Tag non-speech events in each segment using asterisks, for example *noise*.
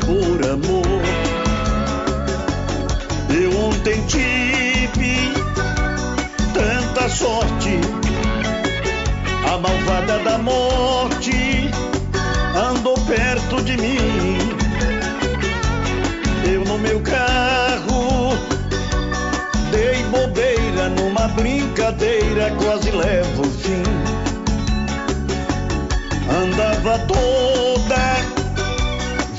por amor. Eu ontem tive tanta sorte, a malvada da morte andou perto de mim. Eu no meu carro dei bobeira numa brincadeira, quase levo o fim. Andava toda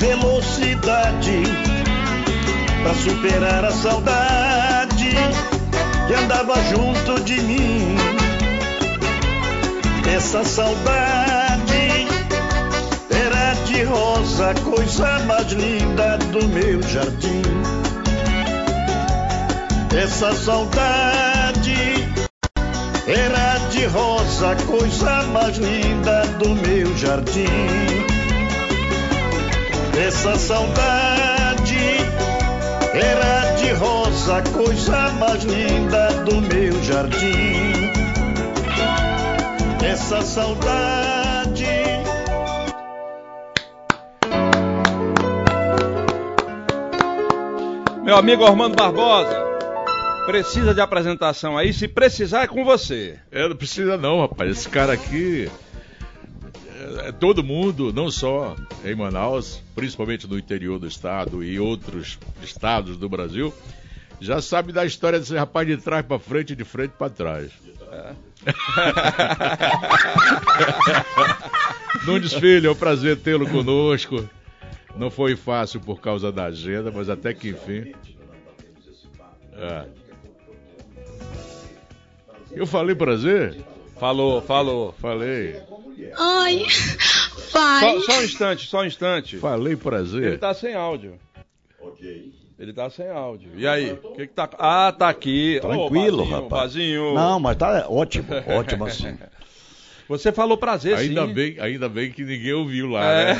velocidade pra superar a saudade que andava junto de mim. Essa saudade era de rosa, coisa mais linda do meu jardim. Essa saudade era de rosa, coisa mais linda do meu jardim. Essa saudade era de rosa, coisa mais linda do meu jardim. Essa saudade. Meu amigo Armando Barbosa, precisa de apresentação aí? Se precisar, é com você. É, não precisa não, rapaz. Esse cara aqui é, é todo mundo, não só em Manaus, principalmente no interior do estado e outros estados do Brasil, já sabe da história desse rapaz de trás para frente e de frente para trás. *laughs* Nunes Filho, é um prazer tê-lo conosco. Não foi fácil por causa da agenda, mas até que enfim. É. Eu falei prazer? Falou, falou. Falei. Ai, *laughs* Só, pai. só um instante, só um instante. Falei Ele prazer. tá sem áudio. Ele tá sem áudio. E aí? O que que tá. Ah, tá aqui. Tranquilo, Ô, Bazinho, rapaz. Bazinho. Não, mas tá ótimo, ótimo assim. *laughs* Você falou prazer, Ainda sim. bem, ainda bem que ninguém ouviu lá, É. né?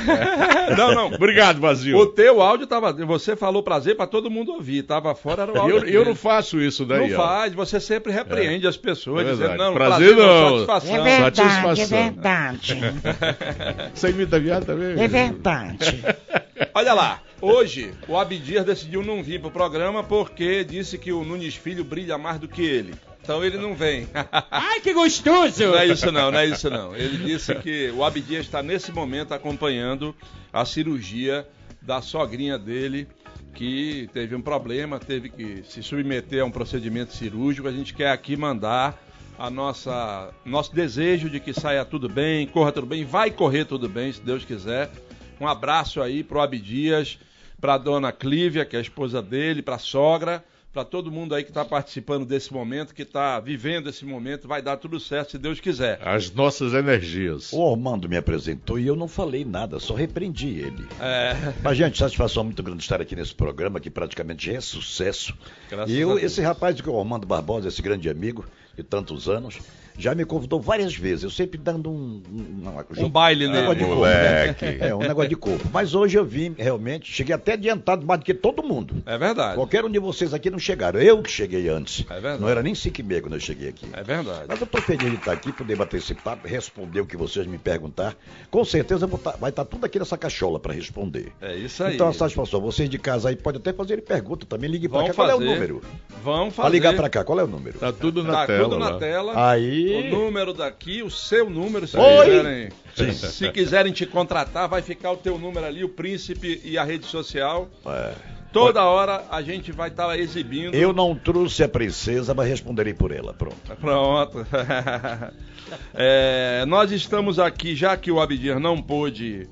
*laughs* Não, não. Obrigado, Vazio. O teu áudio tava. Você falou prazer pra todo mundo ouvir. Tava fora era o áudio. Eu, eu não faço isso daí, Não ó. faz, você sempre repreende as pessoas, É dizendo, não, Prazer não. satisfação. É verdade, é Satisfação. verdade. *laughs* Você imita viado também? É verdade. *laughs* Olha lá, hoje o Abdias decidiu não vir pro programa porque disse que o Nunes Filho brilha mais do que ele. Então ele não vem. *laughs* Ai, que gostoso! Não é isso não, não é isso não. Ele disse que o Abdias está nesse momento acompanhando a cirurgia da sogrinha dele, que teve um problema, teve que se submeter a um procedimento cirúrgico. A gente quer aqui mandar a nossa nosso desejo de que saia tudo bem, corra tudo bem, vai correr tudo bem, se Deus quiser. Um abraço aí pro Abdias, pra dona Clívia, que é a esposa dele, pra sogra, para todo mundo aí que está participando desse momento, que está vivendo esse momento, vai dar tudo certo se Deus quiser. As nossas energias. O Armando me apresentou e eu não falei nada, só repreendi ele. É, Mas, gente, satisfação muito grande estar aqui nesse programa, que praticamente já é sucesso. Graças e a eu, Deus. esse rapaz que é o Armando Barbosa, esse grande amigo de tantos anos, já me convidou várias vezes. Eu sempre dando um. Um, um baile um nele. negócio de corpo. né? *laughs* É, um negócio de corpo. Mas hoje eu vim, realmente, cheguei até adiantado mais do que todo mundo. É verdade. Qualquer um de vocês aqui não chegaram. Eu que cheguei antes. É verdade. Não era nem 5 e meia quando eu cheguei aqui. É verdade. Mas eu estou feliz de estar aqui, poder bater esse papo, responder o que vocês me perguntar. Com certeza tá- vai estar tudo aqui nessa cachola para responder. É isso aí. Então, a satisfação, vocês de casa aí podem até fazer pergunta também. Ligue para Vão cá. Qual é o fazer. número? Vamos Para fazer. ligar para cá, qual é o número? Tá tudo na Tá tela. tudo na lá. tela. Aí. O número daqui, o seu número, se Oi. quiserem. Se quiserem te contratar, vai ficar o teu número ali, o príncipe e a rede social. É. Toda hora a gente vai estar exibindo. Eu não trouxe a princesa, mas responderei por ela. Pronto. Pronto. *laughs* É, nós estamos aqui, já que o Abdir não pôde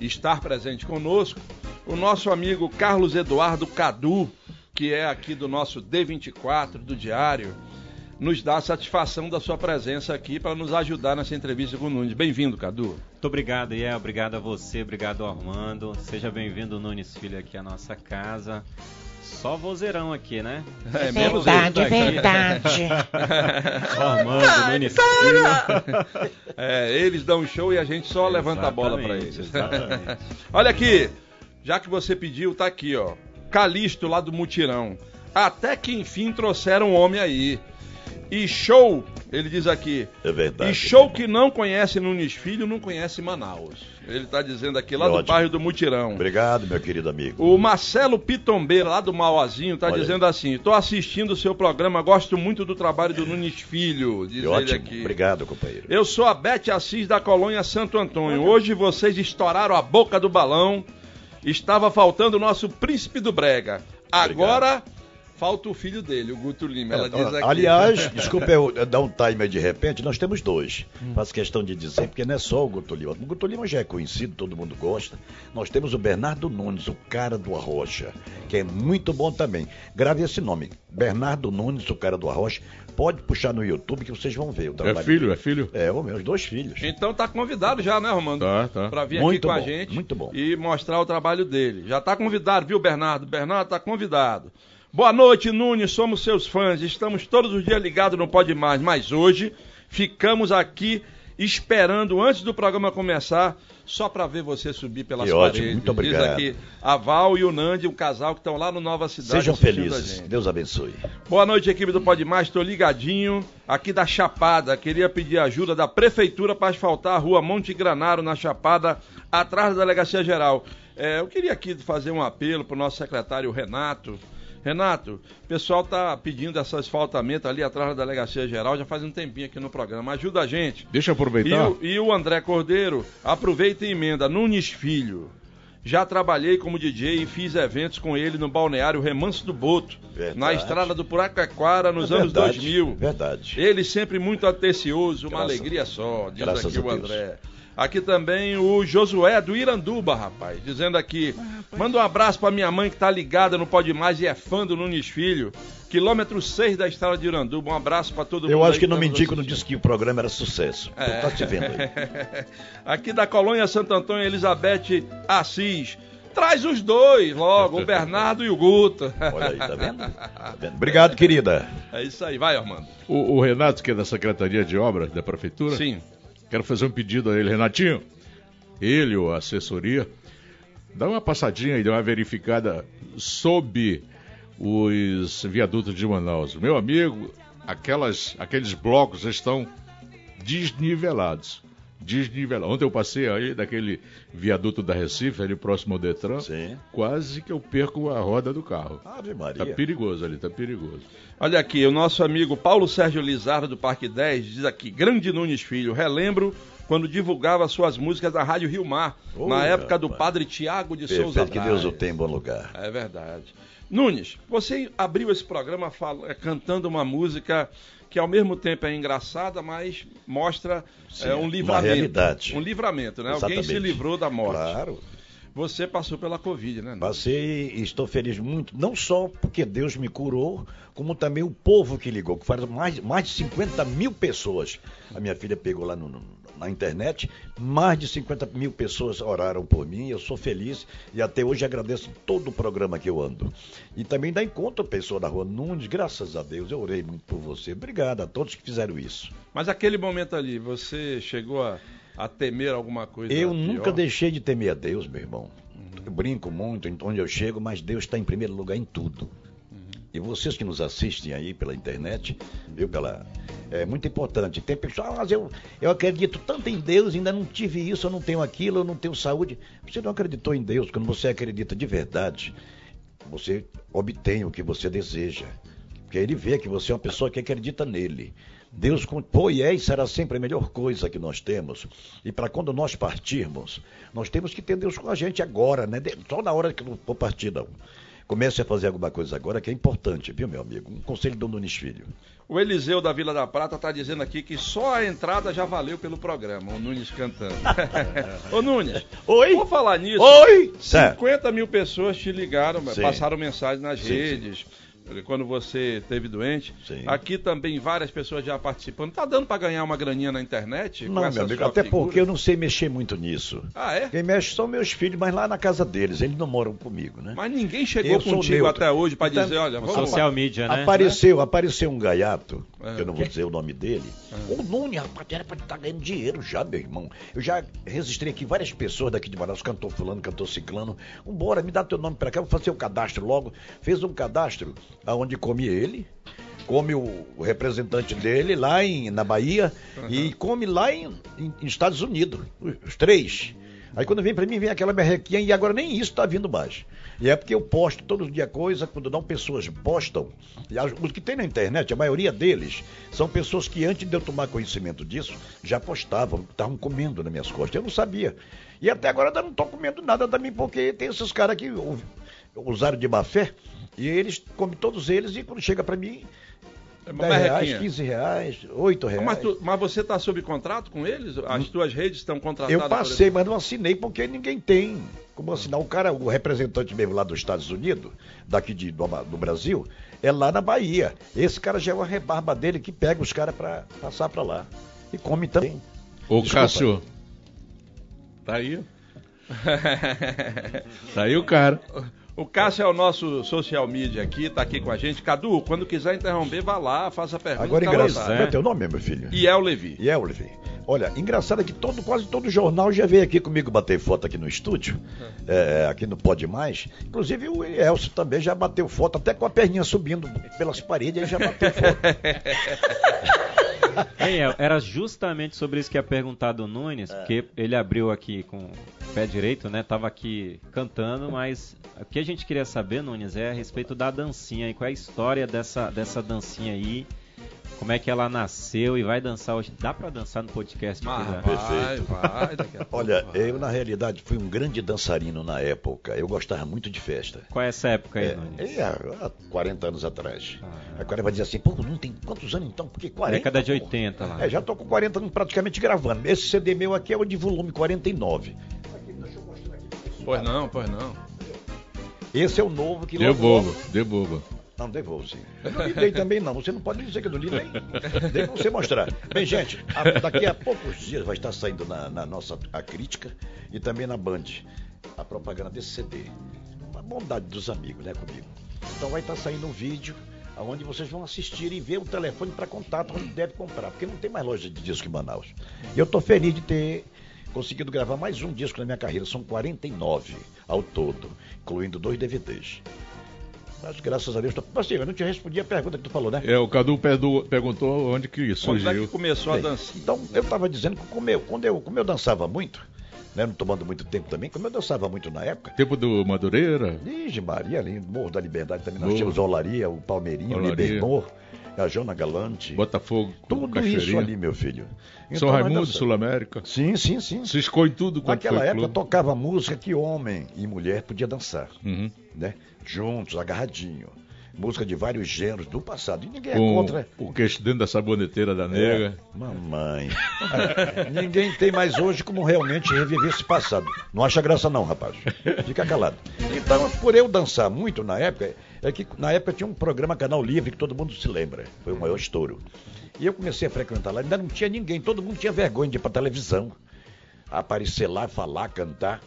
estar presente conosco, o nosso amigo Carlos Eduardo Cadu, que é aqui do nosso D24, do Diário, nos dá a satisfação da sua presença aqui para nos ajudar nessa entrevista com o Nunes. Bem-vindo, Cadu. Muito obrigado, Ié. Obrigado a você, obrigado Armando. Seja bem-vindo, Nunes Filho, aqui à nossa casa. Só vozeirão aqui, né? É, menos Verdade, verdade. *laughs* Armando, Nunes Filho. *laughs* É, eles dão um show e a gente só levanta a bola para Exatamente, eles. exatamente. *laughs* Olha aqui, já que você pediu, tá aqui, ó. Calixto lá do Mutirão. Até que enfim trouxeram um homem aí. E show, ele diz aqui. É verdade. E show que não conhece Nunes Filho, não conhece Manaus. Ele tá dizendo aqui lá do Ótimo. bairro do Mutirão. Obrigado, meu querido amigo. O Marcelo Pitombeira, lá do Mauazinho, tá aí. dizendo assim: tô assistindo o seu programa, gosto muito do trabalho do Nunes Filho. Diz ele ótimo. aqui. Obrigado, companheiro. Eu sou a Bete Assis da colônia Santo Antônio. Hoje vocês estouraram a boca do balão. Estava faltando o nosso príncipe do Brega. Agora falta o filho dele, o Guto Lima. Ela diz aqui. Aliás, *laughs* desculpa eu dar um timer de repente, nós temos dois. Faço questão de dizer, porque não é só o Guto Lima. O Guto Lima já é conhecido, todo mundo gosta. Nós temos o Bernardo Nunes, o cara do Arrocha, que é muito bom também. Grave esse nome, Bernardo Nunes, o cara do Arrocha. Pode puxar no YouTube que vocês vão ver o É trabalho filho, dele. é filho? É, os meus dois filhos. Então tá convidado já, né, Romano? Tá, tá. Pra vir Muito aqui com a bom, gente muito bom. e mostrar o trabalho dele. Já tá convidado, viu, Bernardo? Bernardo tá convidado. Boa noite, Nunes. Somos seus fãs. Estamos todos os dias ligados no Pode Mais, mas hoje ficamos aqui esperando antes do programa começar, só para ver você subir pelas Que ótimo, paredes. muito obrigado. Diz aqui a Val e o Nandi, um casal que estão lá no Nova Cidade. Sejam felizes. Deus abençoe. Boa noite, equipe do Pode Mais. Estou ligadinho aqui da Chapada. Queria pedir ajuda da prefeitura para asfaltar a rua Monte Granaro, na Chapada, atrás da Delegacia Geral. É, eu queria aqui fazer um apelo para o nosso secretário Renato. Renato, o pessoal está pedindo esse asfaltamento ali atrás da Delegacia Geral já faz um tempinho aqui no programa. Ajuda a gente. Deixa eu E aproveitar. o, e o André Cordeiro, aproveita e emenda. Nunes Filho. Já trabalhei como DJ e fiz eventos com ele no balneário Remanso do Boto, Verdade. na estrada do Puraquequara, nos É anos verdade, 2000. Verdade. Ele sempre muito atencioso, uma Graças- alegria só, diz graças aqui o Deus. Aqui também o Josué do Iranduba, rapaz, dizendo aqui: manda um abraço pra minha mãe que tá ligada no Pode Mais e é fã do Nunes Filho. Quilômetro 6 da estrada de Iranduba. Um abraço pra todo mundo. Eu acho que não tá menti quando assistindo. disse que o programa era sucesso. É. Tá se vendo aí. *laughs* Aqui da colônia Santo Antônio, Elizabeth Assis. Traz os dois logo, o Bernardo e o Guto. *laughs* Olha aí, tá vendo? *laughs* Tá vendo? Obrigado, querida. É isso aí, vai, Armando. O, o Renato, que é da Secretaria de Obras da Prefeitura, Sim. Quero fazer um pedido a ele. Renatinho, ele ou a assessoria, dá uma passadinha e dá uma verificada sobre os viadutos de Manaus. Meu amigo, aquelas, aqueles blocos estão desnivelados. Desnivelados. Ontem eu passei aí daquele viaduto da Recife, ali próximo ao Detran, Sim. quase que eu perco a roda do carro. Ave Tá Maria. perigoso ali, tá perigoso. Olha aqui, o nosso amigo Paulo Sérgio Lizardo do Parque 10 diz aqui: Grande Nunes Filho, relembro quando divulgava suas músicas na Rádio Rio Mar, Ô, na época do. Padre Tiago de Souza Perfeito, que Deus o tenha em bom lugar. É verdade. Nunes, você abriu esse programa fal- eh, cantando uma música que ao mesmo tempo é engraçada, mas mostra Sim, eh, um uma livramento. realidade. Um livramento, né? Alguém se Exatamente. livrou da morte. Claro. Você passou pela Covid, né? Passei e estou feliz muito, não só porque Deus me curou, como também o povo que ligou, que foram mais, mais de 50 mil pessoas. A minha filha pegou lá no- no- na internet, mais de 50 mil pessoas oraram por mim, eu sou feliz e até hoje agradeço todo o programa que eu ando. E também dá encontro pessoa da rua Nunes, graças a Deus, eu orei muito por você. Obrigado a todos que fizeram isso. Mas aquele momento ali, você chegou a, a temer alguma coisa? Eu pior? nunca deixei de temer a Deus, meu irmão. Eu brinco muito em onde eu chego, mas Deus está em primeiro lugar em tudo. E vocês que nos assistem aí pela internet, viu, pela. É muito importante. Tem pessoas, ah, mas eu, eu acredito tanto em Deus, ainda não tive isso, eu não tenho aquilo, eu não tenho saúde. Você não acreditou em Deus, quando você acredita de verdade, você obtém o que você deseja. Porque ele vê que você é uma pessoa que acredita nele. Deus com- e é será sempre a melhor coisa que nós temos. E para quando nós partirmos, nós temos que ter Deus com a gente agora, né? Só na hora que não for partir, não. Comece a fazer alguma coisa agora que é importante, viu, meu amigo? Um conselho do Nunes Filho. O Eliseu da Vila da Prata está dizendo aqui que só a entrada já valeu pelo programa, o Nunes cantando. *laughs* Ô Nunes, Oi? vou falar nisso. Oi! Certo. 50 mil pessoas te ligaram, Sim. passaram mensagem nas Sim, redes. Quando você esteve doente. Sim. Aqui também várias pessoas já participando. Tá dando para ganhar uma graninha na internet? Não, meu amigo, até figura? porque eu não sei mexer muito nisso. Ah, é? Quem mexe são meus filhos, mas lá na casa deles, eles não moram comigo, né? Mas ninguém chegou Eu contigo até hoje para Então, dizer, olha, vamos Social media, né? Apareceu, apareceu um gaiato, Ah. que eu não vou dizer o nome dele. O Nunes, rapaz, era pra estar ganhando dinheiro já, meu irmão. Eu já registrei aqui várias pessoas daqui de Manaus, cantor fulano, cantor ciclano. Vambora, me dá teu nome pra cá, eu vou fazer o cadastro logo. Fez um cadastro aonde come ele, come o, o representante dele lá em, na Bahia e come lá em, em- em Estados Unidos, os três. Aí quando vem pra mim, vem aquela merrequinha e agora nem isso tá vindo mais. E é porque eu posto todos os dias coisa, quando não pessoas postam, e os que tem na internet, a maioria deles, são pessoas que antes de eu tomar conhecimento disso, já postavam, estavam comendo nas minhas costas. Eu não sabia. E até agora eu não tô comendo nada também, porque tem esses caras que usaram de má fé, e eles comem todos eles, e quando chega pra mim, É uma 10 reais, merrequinha. 15 reais, 8 reais. Mas, tu- mas você está sob contrato com eles? As tuas redes estão contratadas? Eu passei, mas não assinei porque ninguém tem como assinar. O cara, o representante mesmo lá dos Estados Unidos, daqui de, do, do Brasil, é lá na Bahia. Esse cara já é uma rebarba dele que pega os caras pra passar pra lá. E come também. Ô, Desculpa. Cássio. Tá aí. Tá aí o cara. *laughs* O Cássio é o nosso social media aqui, tá aqui com a gente. Cadu, quando quiser interromper, vá lá, faça a pergunta. Agora engraçado. vontade. Como é teu nome, meu filho? E é o Levi. E é, Oliver. Olha, engraçado é que todo, quase todo jornal já veio aqui comigo bater foto aqui no estúdio, é, aqui no Pode Mais. Inclusive o Elcio também já bateu foto, até com a perninha subindo pelas paredes, ele já bateu foto. *laughs* Ei, era justamente sobre isso que ia perguntar do Nunes, porque ele abriu aqui com o pé direito, né? Tava aqui cantando, mas o que a gente queria saber, Nunes, é a respeito da dancinha e qual é a história dessa, dessa dancinha aí. Como é que ela nasceu e vai dançar hoje? Dá pra dançar no podcast? Ah, aqui, né? vai, vai, daqui a *laughs* pouco Olha, vai. eu na realidade fui um grande dançarino na época. Eu gostava muito de festa. Qual é essa época aí, É, Nunes? é, há 40 anos atrás. Ah. Agora vai dizer assim, pô, não tem quantos anos então? Porque 40. Década de pô. 80 lá. É, já tô com 40 anos praticamente gravando. Esse CD meu aqui é o de volume 49. Pois não, pois não. Esse é o novo que logo, logo- Devolva, devolva. Não, devolvo sim. Eu não lhe dei também não. Você não pode dizer que eu não lhe dei. Pra você mostrar. Bem, gente, a- daqui a poucos dias vai estar saindo na, na nossa a crítica e também na Band a propaganda desse CD. Uma bondade dos amigos, né, comigo. Então vai estar saindo um vídeo onde vocês vão assistir e ver o telefone para contato onde deve comprar, porque não tem mais loja de disco em Manaus. E eu estou feliz de ter conseguido gravar mais um disco na minha carreira. São 49 ao todo, incluindo dois DVDs. Mas graças a Deus, tô... Mas, eu não te respondi a pergunta que tu falou, né? É, o Cadu perdu- perguntou onde que Quando é surgiu. que começou a dança? Então, eu estava dizendo que como eu, quando eu, como eu dançava muito, né, não tomando muito tempo também, como eu dançava muito na época, Tempo do Madureira? Ige Maria, ali, no Morro da Liberdade também, nós Boa. tínhamos a Olaria, o Palmeirinho, o. Libernor, a Jona Galante, Botafogo, tudo isso ali, meu filho. São Então, nós Raimundo. Sul América. Sim, sim, sim. Ciscou em tudo quanto Naquela época clube. tocava música que homem e mulher podia dançar, Uhum. Né? Juntos, agarradinho. música de vários gêneros do passado. E ninguém é Com contra. o queixo dentro da saboneteira da nega. É, mamãe. Ninguém tem mais hoje como realmente reviver esse passado. Não acha graça não, rapaz. Fica calado. Então, por eu dançar muito na época, é que na época tinha um programa Canal Livre que todo mundo se lembra. Foi o maior estouro. E eu comecei a frequentar lá, ainda não tinha ninguém, todo mundo tinha vergonha de ir pra televisão. Aparecer lá, falar, cantar.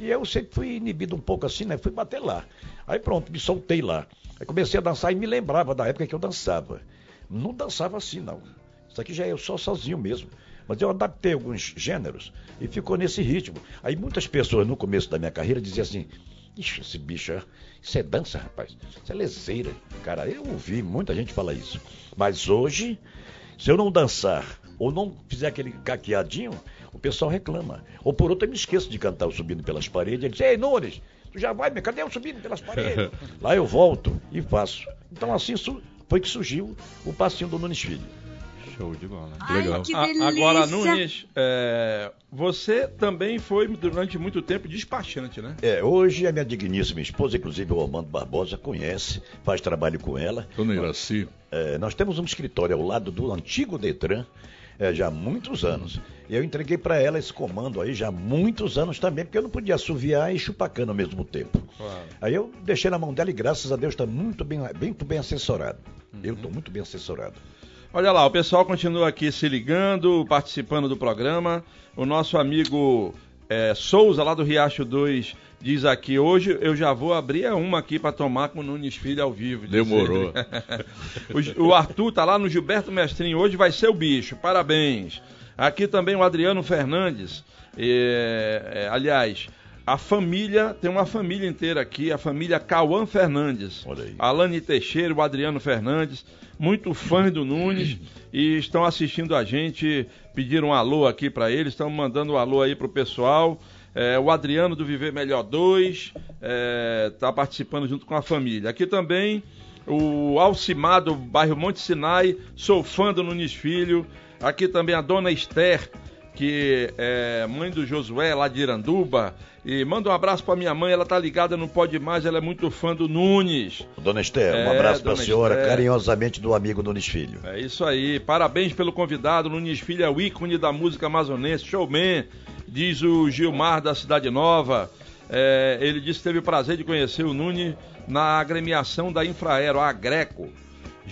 E eu sempre fui inibido um pouco assim, né? Fui bater lá. Aí pronto, me soltei lá. Aí comecei a dançar e me lembrava da época que eu dançava. Não dançava assim, não. Isso aqui já é eu só sozinho mesmo. Mas eu adaptei alguns gêneros e ficou nesse ritmo. Aí muitas pessoas no começo da minha carreira diziam assim: Ixi, esse bicho, isso é dança, rapaz. Isso é leseira. Cara, eu ouvi muita gente falar isso. Mas hoje, se eu não dançar ou não fizer aquele caqueadinho, o pessoal reclama. Ou por outro, eu me esqueço de cantar o Subindo pelas Paredes. Ele diz: Ei, Nunes, tu já vai, cadê o Subindo pelas Paredes? *laughs* Lá eu volto e faço. Então assim su- foi que surgiu o passinho do Nunes Filho. Show de bola. Legal. que A- agora, Nunes, é, você também foi durante muito tempo despachante, né? É, hoje a minha digníssima esposa, inclusive o Armando Barbosa, conhece, faz trabalho com ela. Dona Iraci. É, nós temos um escritório ao lado do antigo Detran, é, já há muitos anos. E eu entreguei para ela esse comando aí já há muitos anos também, porque eu não podia assoviar e chupar cana ao mesmo tempo. Claro. Aí eu deixei na mão dela e graças a Deus está muito bem, muito bem assessorado. Eu Uhum. estou muito bem assessorado. Olha lá, o pessoal continua aqui se ligando, participando do programa. O nosso amigo é, Souza, lá do Riacho 2, diz aqui: hoje eu já vou abrir uma aqui para tomar com o Nunes Filho ao vivo. Demorou. *laughs* o, o Arthur tá lá no Gilberto Mestrinho, hoje vai ser o bicho, parabéns. Aqui também o Adriano Fernandes. é, é, aliás, a família, tem uma família inteira aqui, a família Cauã Fernandes. Olha aí. Alane Teixeira, o Adriano Fernandes, muito fãs do Nunes *clears throat* e estão assistindo a gente, pediram um alô aqui para eles, estão mandando um alô aí pro pessoal. É, o Adriano do Viver Melhor 2 está participando junto com a família. Aqui também o Alcimar do bairro Monte Sinai, sou fã do Nunes Filho. Aqui também a dona Esther, que é mãe do Josué lá de Iranduba. E manda um abraço pra minha mãe, ela tá ligada, não pode mais, ela é muito fã do Nunes. Dona Esther, um É, abraço para a senhora, Esther. carinhosamente do amigo Nunes Filho. É isso aí, parabéns pelo convidado, Nunes Filho é o ícone da música amazonense, showman, diz o Gilmar da Cidade Nova. É, ele disse que teve o prazer de conhecer o Nunes na agremiação da Infraero, a Greco.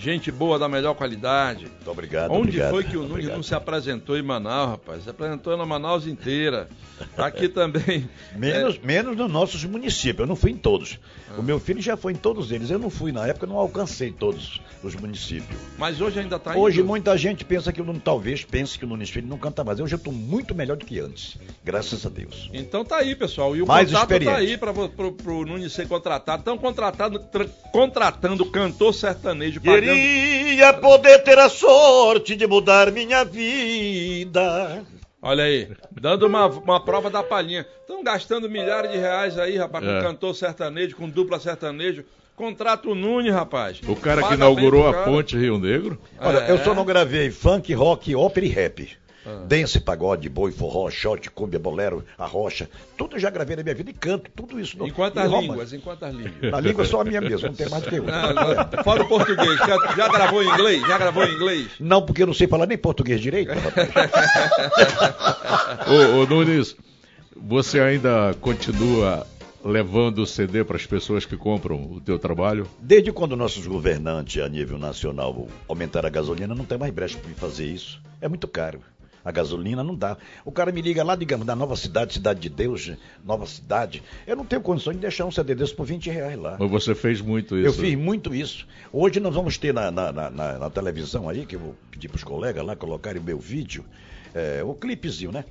Gente boa da melhor qualidade. Muito obrigado. Onde obrigado, foi que o Nunes não se apresentou em Manaus, rapaz? Se apresentou na Manaus inteira. Aqui *laughs* também. Menos, menos nos nossos municípios, eu não fui em todos. Ah. O meu filho já foi em todos eles. Eu não fui na época, eu não alcancei todos os municípios. Mas hoje ainda está Hoje muita gente pensa que o Nunes, talvez pense que o Nunes Filho não canta mais. Hoje eu estou muito melhor do que antes. Graças a Deus. Então tá aí, pessoal. E o Mais contato tá experiente. aí para pro Nunes ser contratado. Estão contratando, tra- contratando cantor sertanejo, pagando. Queria poder ter a sorte de mudar minha vida. Olha aí, dando uma, uma prova da palhinha. Estão gastando milhares de reais aí, rapaz, com É. cantor sertanejo, com dupla sertanejo. Contrata o Nunes, rapaz. O cara que Paga inaugurou bem pro a cara. ponte Rio Negro. Olha, É. eu só não gravei funk, rock, ópera e rap. Ah. Dance, pagode, boi, forró, shot, cumbia, bolero, arrocha. Tudo eu já gravei na minha vida e canto, tudo isso. no- Em quantas e Roma. línguas? Em quantas línguas? Na língua só a minha mesmo, não tem mais do que eu. Ah, Fora o português. Já, já gravou em inglês? Já gravou em inglês? Não, porque eu não sei falar nem português direito. rapaz. *laughs* Ô, ô Nunes, você ainda continua levando o CD para as pessoas que compram o teu trabalho? Desde quando nossos governantes a nível nacional aumentaram a gasolina, não tem mais brecha para fazer isso. É muito caro. A gasolina não dá. O cara me liga lá, digamos, da nova cidade, Cidade de Deus, nova cidade. Eu não tenho condições de deixar um CD desse por 20 reais lá. Mas você fez muito isso. Eu fiz muito isso. Hoje nós vamos ter na, na, na- na- na televisão aí, que eu vou pedir para os colegas lá colocarem o meu vídeo, é, o clipezinho, né?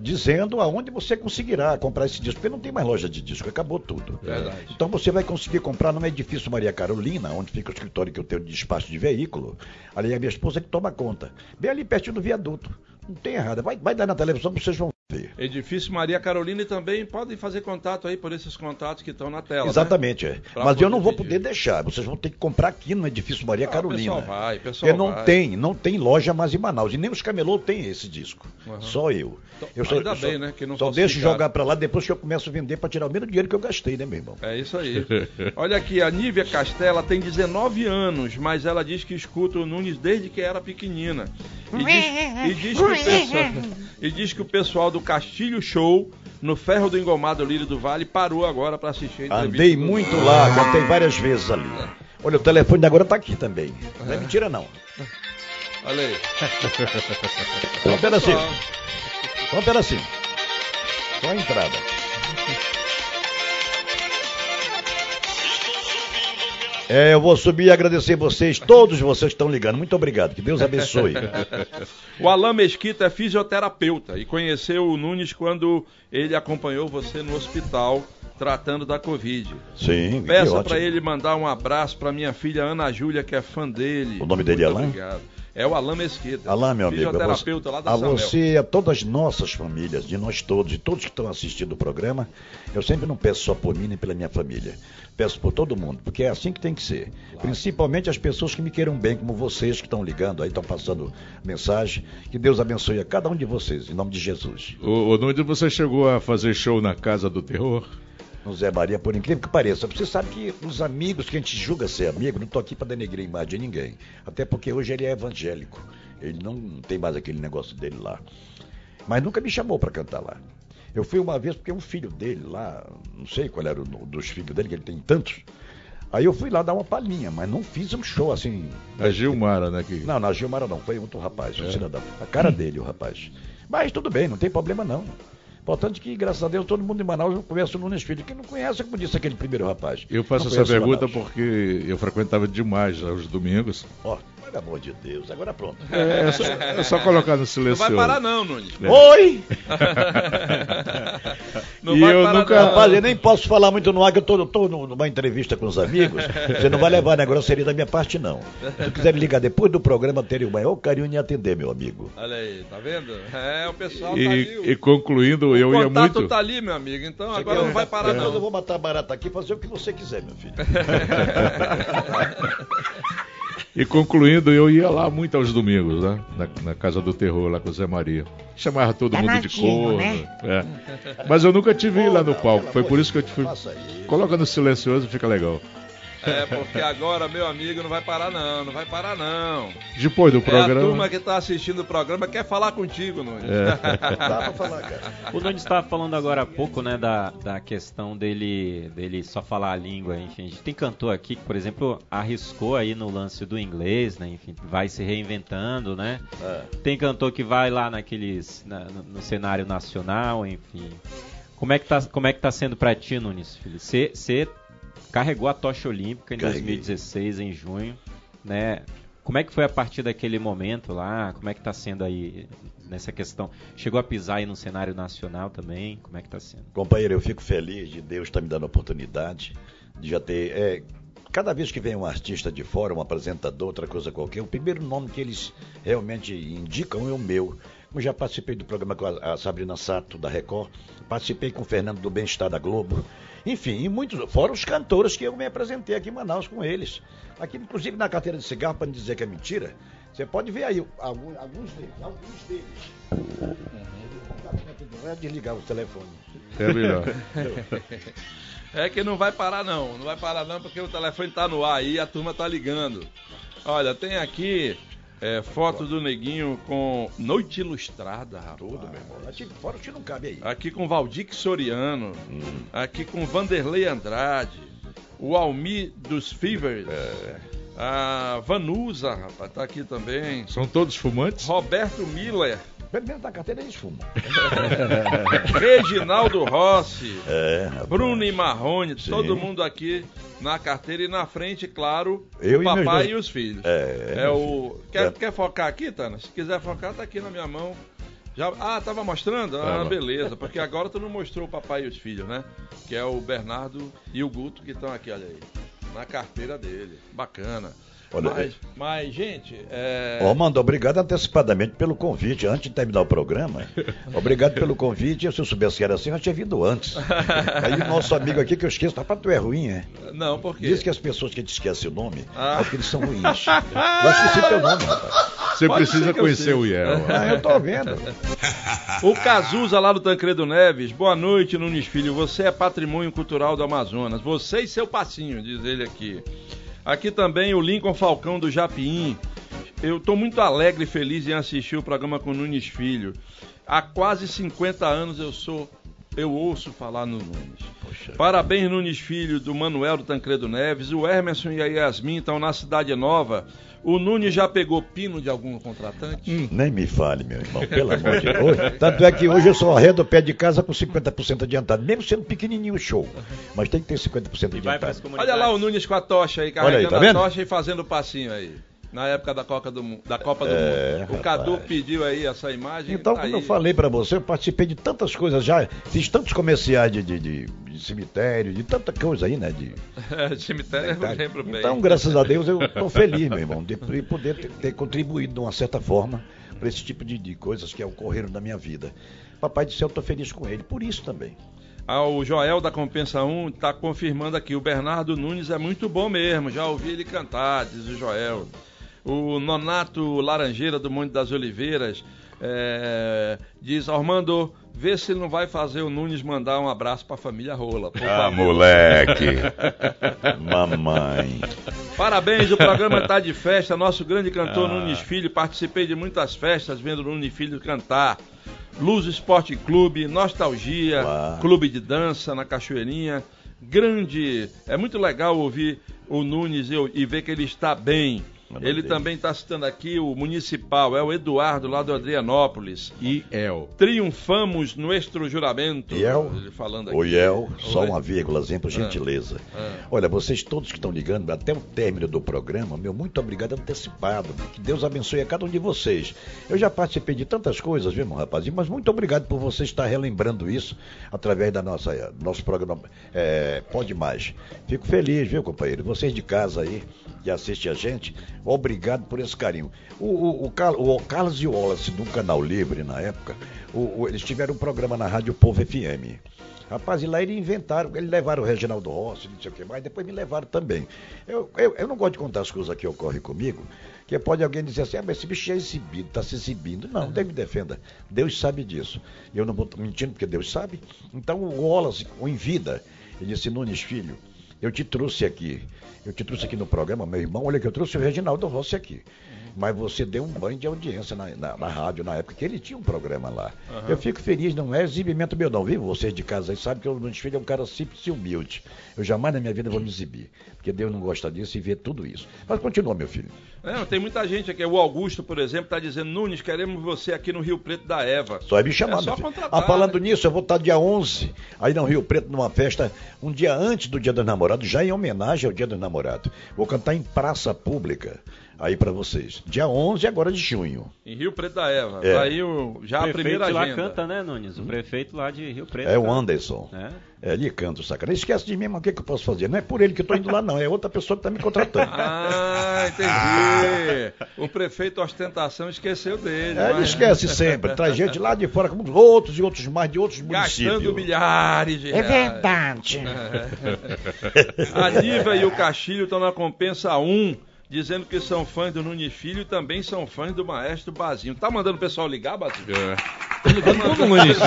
Dizendo aonde você conseguirá comprar esse disco, porque não tem mais loja de disco, acabou tudo. Verdade. Então você vai conseguir comprar no edifício Maria Carolina, onde fica o escritório que eu tenho de despacho de veículo. Ali é a minha esposa que toma conta. Bem ali pertinho do viaduto. Não tem errado. Vai, vai dar na televisão que vocês vão ver. Edifício Maria Carolina e também podem fazer contato aí por esses contatos que estão na tela. né? Exatamente, é. Pra Mas eu não poder vou pedir. poder deixar. Vocês vão ter que comprar aqui no edifício Maria Ah, Carolina. pessoal vai, pessoal Porque não vai. tem, não tem loja mais em Manaus. E nem os camelô tem esse disco. Uhum. Só eu. Então, eu ainda eu bem, né, que não só deixo jogar pra lá depois que eu começo a vender pra tirar o mesmo dinheiro que eu gastei, né, meu irmão? É isso aí. *laughs* Olha aqui, a Nívia Castela tem 19 anos, mas ela diz que escuta o Nunes desde que era pequenina. E diz, e diz que, o pessoal, *laughs* e diz que o pessoal do Castilho Show, no Ferro do Engomado Lírio do Vale, parou agora para assistir. Andei muito lá, cantei várias vezes ali. Olha, o telefone de agora tá aqui também. Não é mentira, não. Olha aí. Só um Só um pedacinho. Só a entrada. É, eu vou subir e agradecer vocês, todos vocês que estão ligando. Muito obrigado. Que Deus abençoe. O Alain Mesquita é fisioterapeuta e conheceu o Nunes quando ele acompanhou você no hospital tratando da Covid. Sim, Peça para ele mandar um abraço para minha filha Ana Júlia, que é fã dele. O nome dele é Muito Alain? Obrigado. É o Alain Mesquita. Alá, meu amigo, a você, Fisioterapeuta lá da a você e a todas as nossas famílias, de nós todos e todos que estão assistindo o programa, eu sempre não peço só por mim nem pela minha família. Peço por todo mundo, porque é assim que tem que ser. Principalmente as pessoas que me queiram bem, como vocês que estão ligando aí, estão passando mensagem. Que Deus abençoe a cada um de vocês, em nome de Jesus. Ô, ô Nunes, você chegou a fazer show na Casa do Terror? No Zé Maria, por incrível que pareça. Você sabe que os amigos que a gente julga ser amigo, não estou aqui para denegrir a imagem de ninguém. Até porque hoje ele é evangélico. Ele não tem mais aquele negócio dele lá. Mas nunca me chamou para cantar lá. Eu fui uma vez porque um filho dele lá, não sei qual era o dos filhos dele, que ele tem tantos. Aí eu fui lá dar uma palhinha, mas não fiz um show assim. A Gilmara, né? Que... Não, na Gilmara não, foi outro rapaz, um cidadão. A cara dele, o rapaz. Mas tudo bem, não tem problema não. Importante que, graças a Deus, todo mundo em Manaus conhece o Nunes Filho. Quem não conhece, como disse aquele primeiro rapaz. Eu faço essa pergunta Manaus. porque eu frequentava demais aos domingos. Ó, pelo amor de Deus, agora pronto. É, é só, é só colocar no Não silencioso. vai parar não, Nunes. É. Oi! *laughs* Não E vai eu parar nunca- não. Rapaz, eu nem posso falar muito no ar, que eu tô, tô nu- numa entrevista com os amigos. Você não vai levar na grosseria da minha parte, não. Se quiser me ligar depois do programa, terei o maior carinho em atender, meu amigo. Olha aí, tá vendo? É, o pessoal tá ali. E, o- e concluindo, o eu ia contato muito. tá ali, meu amigo. Então Você agora não vai parar Depois Eu não. vou matar barata aqui e fazer o que você quiser, meu filho. *laughs* E concluindo, eu ia lá muito aos domingos, né? Na, na Casa do Terror, lá com o Zé Maria. Chamava todo mundo de Danadinho, corno. né? é. Mas eu nunca te vi lá no palco. Foi por isso que eu te fui. Coloca no silencioso e fica legal. É, porque agora, meu amigo, não vai parar não, não vai parar não. Depois do É a programa. turma que tá assistindo o programa quer falar contigo, Nunes. *laughs* Dá pra falar, cara. O Nunes estava falando agora há pouco, né, da, da questão dele, dele só falar a língua, enfim. A gente tem cantor aqui que, por exemplo, arriscou aí no lance do inglês, né, enfim, vai se reinventando, né. É. Tem cantor que vai lá naqueles, na- no, no cenário nacional, enfim. Como é que tá, como é que tá sendo pra ti, Nunes, filho? Você carregou a tocha olímpica em Carreguei. 2016, em junho, né? Como é que foi a partir daquele momento lá? Como é que tá sendo aí nessa questão? Chegou a pisar aí no cenário nacional também? Como é que tá sendo? Companheiro, eu fico feliz de Deus estar me dando a oportunidade de já ter. é, cada vez que vem um artista de fora, um apresentador, outra coisa qualquer, o primeiro nome que eles realmente indicam é o meu. Como já participei do programa com a, Sabrina Sato, da Record, participei com o Fernando do Bem-Estar da Globo. Enfim, e muitos, fora os cantores que eu me apresentei aqui em Manaus com eles. Aqui, inclusive, na carteira de cigarro, para não dizer que é mentira, você pode ver aí alguns, alguns deles. Alguns deles. Vai desligar o telefone. É melhor. É que não vai parar não, não vai parar não porque o telefone tá no ar aí e a turma tá ligando. Olha, tem aqui é, foto do neguinho com Noite Ilustrada, rapaz. Tudo, meu irmão. Aqui fora o que não cabe aí. Aqui com Valdir Soriano, aqui com Vanderlei Andrade, o Almi dos Fevers, a Vanusa, rapaz, tá aqui também. São todos fumantes? Roberto Miller, Pelo menos na carteira eles fumam. *laughs* Reginaldo Rossi, É. Bruno e Marrone, Sim. todo mundo aqui na carteira e na frente, claro, Eu o e papai dois- e os filhos. É, É o. Quer, É. quer focar aqui, Tana? Se quiser focar, tá aqui na minha mão. Já... Ah, tava mostrando? Ah, Tava. beleza. Porque agora tu não mostrou o papai e os filhos, né? Que é o Bernardo e o Guto que estão aqui, olha aí. Na carteira dele. Bacana. Olha, Mas, mas, gente, é... Ó, Manda, obrigado antecipadamente pelo convite, antes de terminar o programa. Obrigado pelo convite. Se eu soubesse que era assim, eu tinha vindo antes. *laughs* Aí o nosso amigo aqui, que eu esqueço, rapaz, tu é ruim, é? Não, por quê? Diz que as pessoas que te esquecem o nome, Ah. é porque eles são ruins. Eu esqueci teu nome, rapaz. Você Pode precisa conhecer o IEL. Ah, eu tô vendo. O Cazuza lá do Tancredo Neves. Boa noite, Nunes Filho. Você é patrimônio cultural do Amazonas. Você e seu passinho, diz ele aqui. Aqui também o Lincoln Falcão do Japim. Eu estou muito alegre e feliz em assistir o programa com o Nunes Filho. Há quase 50 anos eu sou. Eu ouço falar no Nunes. Parabéns, Nunes Filho, do Manuel do Tancredo Neves. O Emerson e a Yasmin estão na Cidade Nova. O Nunes já pegou pino de algum contratante? Nem me fale, meu irmão, pelo amor de Deus. Tanto é que hoje eu só arredo o pé de casa com 50% adiantado, mesmo sendo pequenininho o show. Mas tem que ter 50% E vai para as adiantado. Olha lá o Nunes com a tocha aí, Olha aí, carregando tá a tocha e fazendo o passinho aí. Na época da, Copa do, da Copa do É, Mundo. O rapaz. Cadu pediu aí essa imagem. Então, tá como aí. eu falei pra você, eu participei de tantas coisas já, fiz tantos comerciais de, de, de- de cemitério, de tanta coisa aí, né? De, *laughs* Cemitério eu lembro bem. Então, graças a Deus, eu estou feliz, meu irmão, de de poder ter, ter contribuído de uma certa forma para esse tipo de, de coisas que ocorreram na minha vida. Papai do céu, estou feliz com ele, por isso também. Ah, o Joel da Compensa 1 está confirmando aqui. O Bernardo Nunes é muito bom mesmo. Já ouvi ele cantar, diz o Joel. O Nonato Laranjeira do Monte das Oliveiras é, diz: Armando, vê se ele não vai fazer o Nunes mandar um abraço para a família Rola. por Ah, favor." moleque. *laughs* Mamãe. Parabéns, o programa está de festa. Nosso grande cantor Ah. Nunes Filho. Participei de muitas festas vendo o Nunes Filho cantar. Luz Esporte Clube, Nostalgia, Uau. Clube de Dança na Cachoeirinha. Grande. É muito legal ouvir o Nunes e ver que ele está bem. Ele também está citando aqui o municipal, é o Eduardo lá do Adrianópolis. IEL. Triunfamos nuestro juramento. Iel? Ele falando aqui. Oi, El, só uma vírgulazinha, por gentileza. Ah. Olha, vocês todos que estão ligando, até o término do programa, meu muito obrigado antecipado. Que Deus abençoe a cada um de vocês. Eu já participei de tantas coisas, viu, meu rapazinho? Mas muito obrigado por você estar relembrando isso através da nossa nosso programa é, Pode Mais. Fico feliz, viu, companheiro? Vocês de casa aí, que assistem a gente, obrigado por esse carinho. O, o, o, Car- o Carlos e o Wallace, do Canal Livre, na época, o- eles tiveram um programa na Rádio Povo FM. Rapaz, e lá eles inventaram, eles levaram o Reginaldo Rossi, não sei o que mais, depois me levaram também. Eu, eu, eu não gosto de contar as coisas que ocorrem comigo, que pode alguém dizer assim, ah, mas esse bicho é exibido, está se exibindo. Não, Deus me defenda. Deus sabe disso. Eu não vou mentindo porque Deus sabe. Então o Wallace, o em vida, ele disse, Nunes Filho, eu te trouxe aqui, eu te trouxe aqui no programa, meu irmão, olha que eu trouxe o Reginaldo Rossi aqui. Mas você deu um banho de audiência na, na- na rádio na época que ele tinha um programa lá. Eu fico feliz, não é exibimento meu não, viu? Vocês de casa aí sabem que o Nunes Filho é um cara simples e humilde. Eu jamais na minha vida vou me exibir, porque Deus não gosta disso e vê tudo isso. Mas continua, meu filho. Não, tem muita gente aqui. O Augusto, por exemplo, está dizendo: Nunes, queremos você aqui no Rio Preto da Eva. Só é me chamar, É só Ah, falando né? nisso, eu vou estar dia 11, aí no Rio Preto, numa festa, um dia antes do Dia dos Namorados, já em homenagem ao Dia dos Namorados. Vou cantar em praça pública aí pra vocês. Dia 11 agora de junho. Em Rio Preto da Eva. É. Tá aí o, já o a prefeito primeira de lá agenda. canta, né, Nunes? O prefeito lá de Rio Preto. É o. Anderson. É. É, ele canta o sacanagem. Esquece de mim, mas o que, que eu posso fazer? Não é por ele que eu tô indo lá, não. É outra pessoa que tá me contratando. *laughs* Ah, entendi. o prefeito ostentação esqueceu dele. É, ele mas- esquece sempre. Traz gente lá de fora, como os outros e outros mais de outros Gastando municípios. milhares de É reais. verdade. *laughs* A Diva e o Castilho estão na compensa 1, dizendo que são fãs do Nunes Filho e também são fãs do maestro Bazinho. Tá mandando o pessoal ligar, Bazinho? É. Ligando pro Nunes.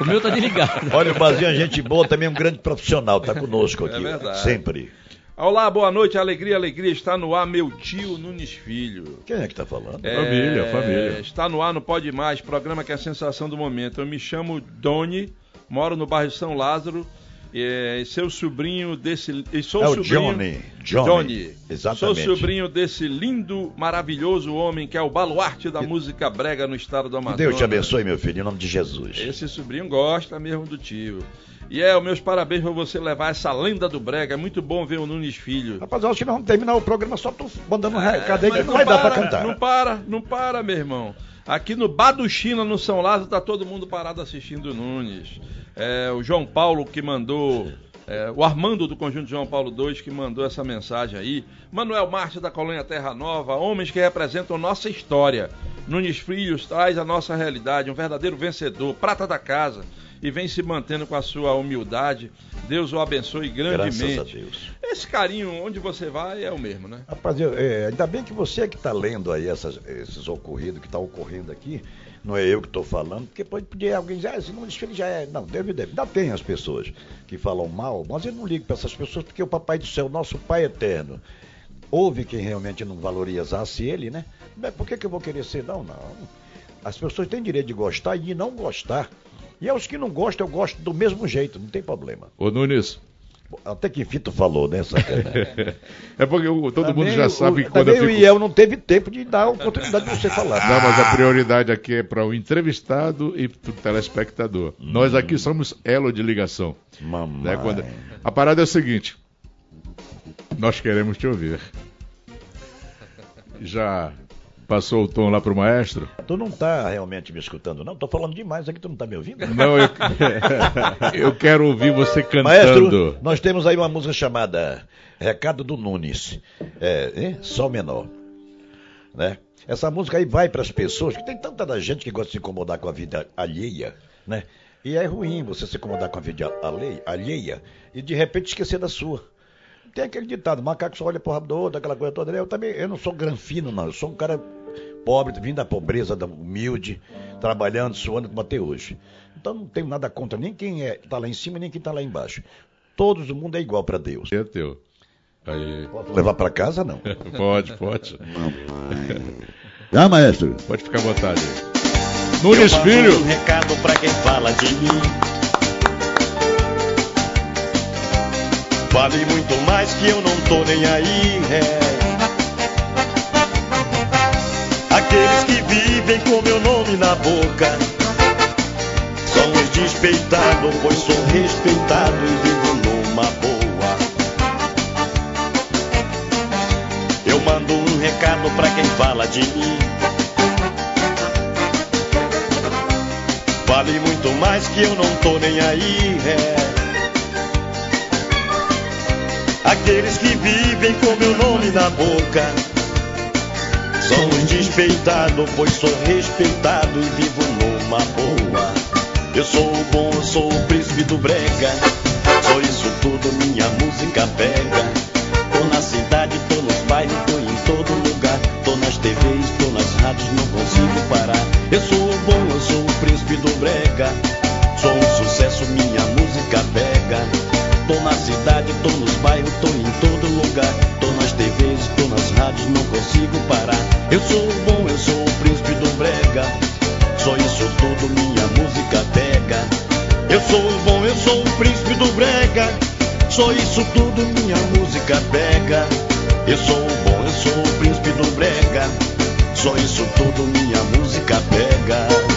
O meu tá desligado. Olha, o Bazinho é gente boa, também um grande profissional, tá conosco aqui. É verdade. Sempre. Olá, boa noite, alegria, alegria. Está no ar meu tio Nunes Filho. Quem é que tá falando? Família, família. Está no ar no Pode Mais, programa que é a sensação do momento. Eu me chamo Doni, moro no bairro São Lázaro. É, e seu sobrinho desse. E sou É o sobrinho, Johnny. Johnny. Johnny. Exatamente. Sou sobrinho desse lindo, maravilhoso homem que é o baluarte da música brega no estado do Amazonas. Deus te abençoe, meu filho, em nome de Jesus. Esse sobrinho gosta mesmo do tio. E é, meus parabéns pra você levar essa lenda do brega. É muito bom ver o Nunes Filho. Rapaz, acho que nós vamos terminar o programa só tu mandando um recado aí que Mas não vai dar pra para, cantar. Não para, não para, meu irmão. Aqui no Bar do China, no São Lázaro, tá todo mundo parado assistindo o Nunes. É, o João Paulo que mandou É, o Armando do Conjunto João Paulo II que mandou essa mensagem aí. Manuel Márcio da Colônia Terra Nova, homens que representam nossa história. Nunes Filhos traz a nossa realidade, um verdadeiro vencedor, prata da casa e vem se mantendo com a sua humildade. Deus o abençoe grandemente. Graças a Deus. Esse carinho, onde você vai, é o mesmo, né? Rapaz, é, ainda bem que você que está lendo aí essas- esses ocorridos que está ocorrendo aqui, não é eu que estou falando, porque pode pedir alguém dizer, ah, esse não desfile já é. Não, deve, deve. Ainda tem as pessoas que falam mal, mas eu não ligo para essas pessoas, porque o Papai do Céu, nosso Pai Eterno, houve quem realmente não valorizasse ele, né? Mas por que, que eu vou querer ser? Não, não. As pessoas têm direito de gostar e de não gostar. E aos que não gostam, eu gosto do mesmo jeito, não tem problema. Ô Nunes, Até que Fito falou, né? *laughs* É porque o- todo mundo Também já o- sabe que quando eu o fico... Iel não teve tempo de dar a oportunidade de você falar. Não, mas a prioridade aqui é para o entrevistado e para o telespectador. Nós aqui somos elo de ligação. Mamãe. né? Quando- A parada é o seguinte: nós queremos te ouvir. Já passou o tom lá pro maestro? Tu não tá realmente me escutando, não? Tô falando demais aqui, tu não tá me ouvindo? Não, eu, *laughs* eu quero ouvir você cantando. Maestro, nós temos aí uma música chamada Recado do Nunes. É, hein? Sol menor. Né? Essa música aí vai para as pessoas, que tem tanta da gente que gosta de se incomodar com a vida alheia, né? E é ruim você se incomodar com a vida alheia, alheia e de repente esquecer da sua. Tem aquele ditado, macaco só olha pro rabo do outro, aquela coisa toda. né? Eu também, eu não sou granfino, não. Eu sou um cara pobre, vindo da pobreza, da humilde, trabalhando, suando como até hoje. Então não tenho nada contra nem quem é, tá lá em cima, nem quem tá lá embaixo. Todos o mundo é igual para Deus. É teu. Aí. Posso levar para casa, não? *laughs* Pode, pode. Ah, maestro. Pode ficar à vontade. Nunes Filho. Um recado pra quem fala de mim. Vale muito mais que eu não tô nem aí. É. Aqueles que vivem com meu nome na boca são os despeitados, pois sou respeitado e vivo numa boa. Eu mando um recado pra quem fala de mim. Vale muito mais que eu não tô nem aí. É. Aqueles que vivem com meu nome na boca são os despeitados, pois sou respeitado e vivo numa boa. Eu sou o bom, eu sou o príncipe do brega. Sou isso tudo, minha música pega. Tô na cidade, tô nos bairros, tô em todo lugar. Tô nas TVs, tô nas rádios, não consigo parar. Eu sou o bom, eu sou o príncipe do brega. Sou um sucesso, minha música pega. Tô na cidade, tô nos bairros, tô em todo lugar. Tô nas TVs, tô nas rádios, não consigo parar. Eu sou o bom, eu sou o príncipe do brega. Só isso tudo minha música pega. Eu sou o bom, eu sou o príncipe do brega. Só isso tudo minha música pega. Eu sou o bom, eu sou o príncipe do brega. Só isso tudo minha música pega.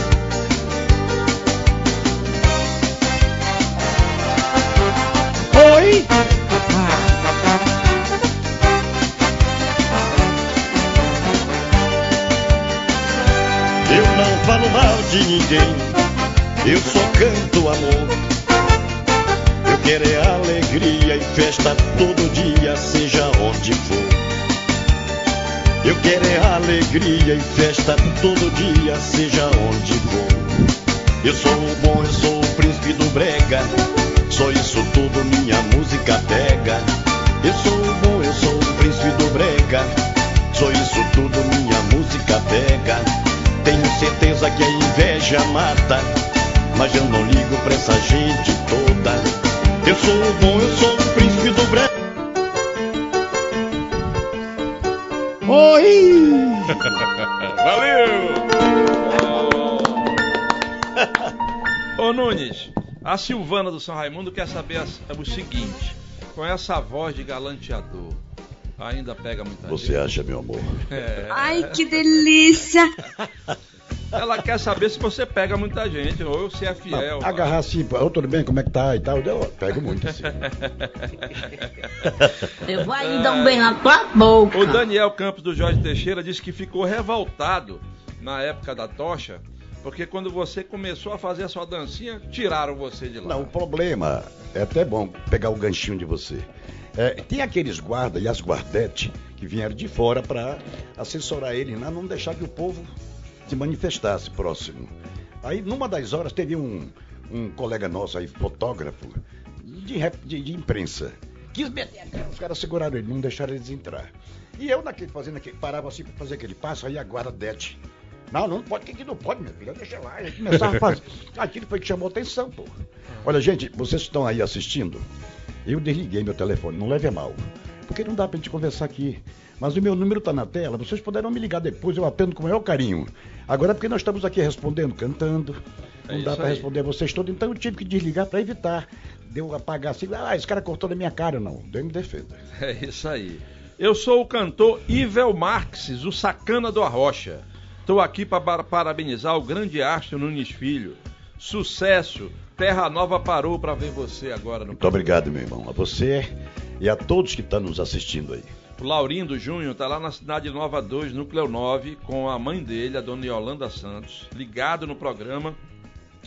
Oi! Eu não falo mal de ninguém, eu só canto amor. Eu quero é alegria e festa todo dia, seja onde for. Eu quero é alegria e festa todo dia, seja onde for. Eu sou o bom, eu sou o príncipe do brega. Só isso tudo minha música pega. Eu sou o bom, eu sou o príncipe do brega. Só isso tudo minha música pega. Tenho certeza que a inveja mata, mas eu não ligo pra essa gente toda. Eu sou o bom, eu sou o príncipe do brega. Oi! *laughs* Valeu! *laughs* Ô Nunes, a Silvana do São Raimundo quer saber as- o seguinte: com essa voz de galanteador, ainda pega muita Você gente? acha, meu amor? É. Ai, que delícia! *laughs* Ela quer saber se você pega muita gente ou se é fiel. Agarrar assim, ô, tudo bem, como é que tá e tal. Eu pego muito assim. *laughs* Eu vou aí dar um bem na tua boca. O Daniel Campos do Jorge Teixeira disse que ficou revoltado na época da tocha Porque quando você começou a fazer a sua dancinha, tiraram você de lá. Não, o problema é até bom pegar o ganchinho de você. É, tem aqueles guardas e as guardetes que vieram de fora para assessorar ele, né? não deixar que o povo se manifestasse próximo. Aí, numa das horas, teve um, um colega nosso aí, fotógrafo, de, de- de imprensa. Quis meter, os caras seguraram ele, não deixaram eles entrar. E eu, naquele, fazendo aquele, parava assim para fazer aquele passo, aí a guardete. Não, não pode, que que não pode, meu filho? Deixa lá. Ele começava a fazer. *laughs* Aquilo foi que chamou atenção, pô. Olha, gente, vocês estão aí assistindo, eu desliguei meu telefone, não leve a mal. Porque não dá pra gente conversar aqui. Mas o meu número tá na tela, vocês poderão me ligar depois, eu atendo com o maior carinho. Agora, porque nós estamos aqui respondendo, cantando, não É dá aí. responder a vocês todos, então eu tive que desligar pra evitar. Deu apagar assim, ah, esse cara cortou na minha cara, não. Deus me defenda. É isso aí. Eu sou o cantor Ivel Marques, o sacana do Arrocha. Estou aqui para parabenizar o grande Astro Nunes Filho. Sucesso! Terra Nova parou para ver você agora no Muito obrigado, meu irmão. A você e a todos que estão nos assistindo aí. O Laurindo Júnior está lá na cidade Nova 2, Núcleo 9, com a mãe dele, a dona Yolanda Santos, ligado no programa.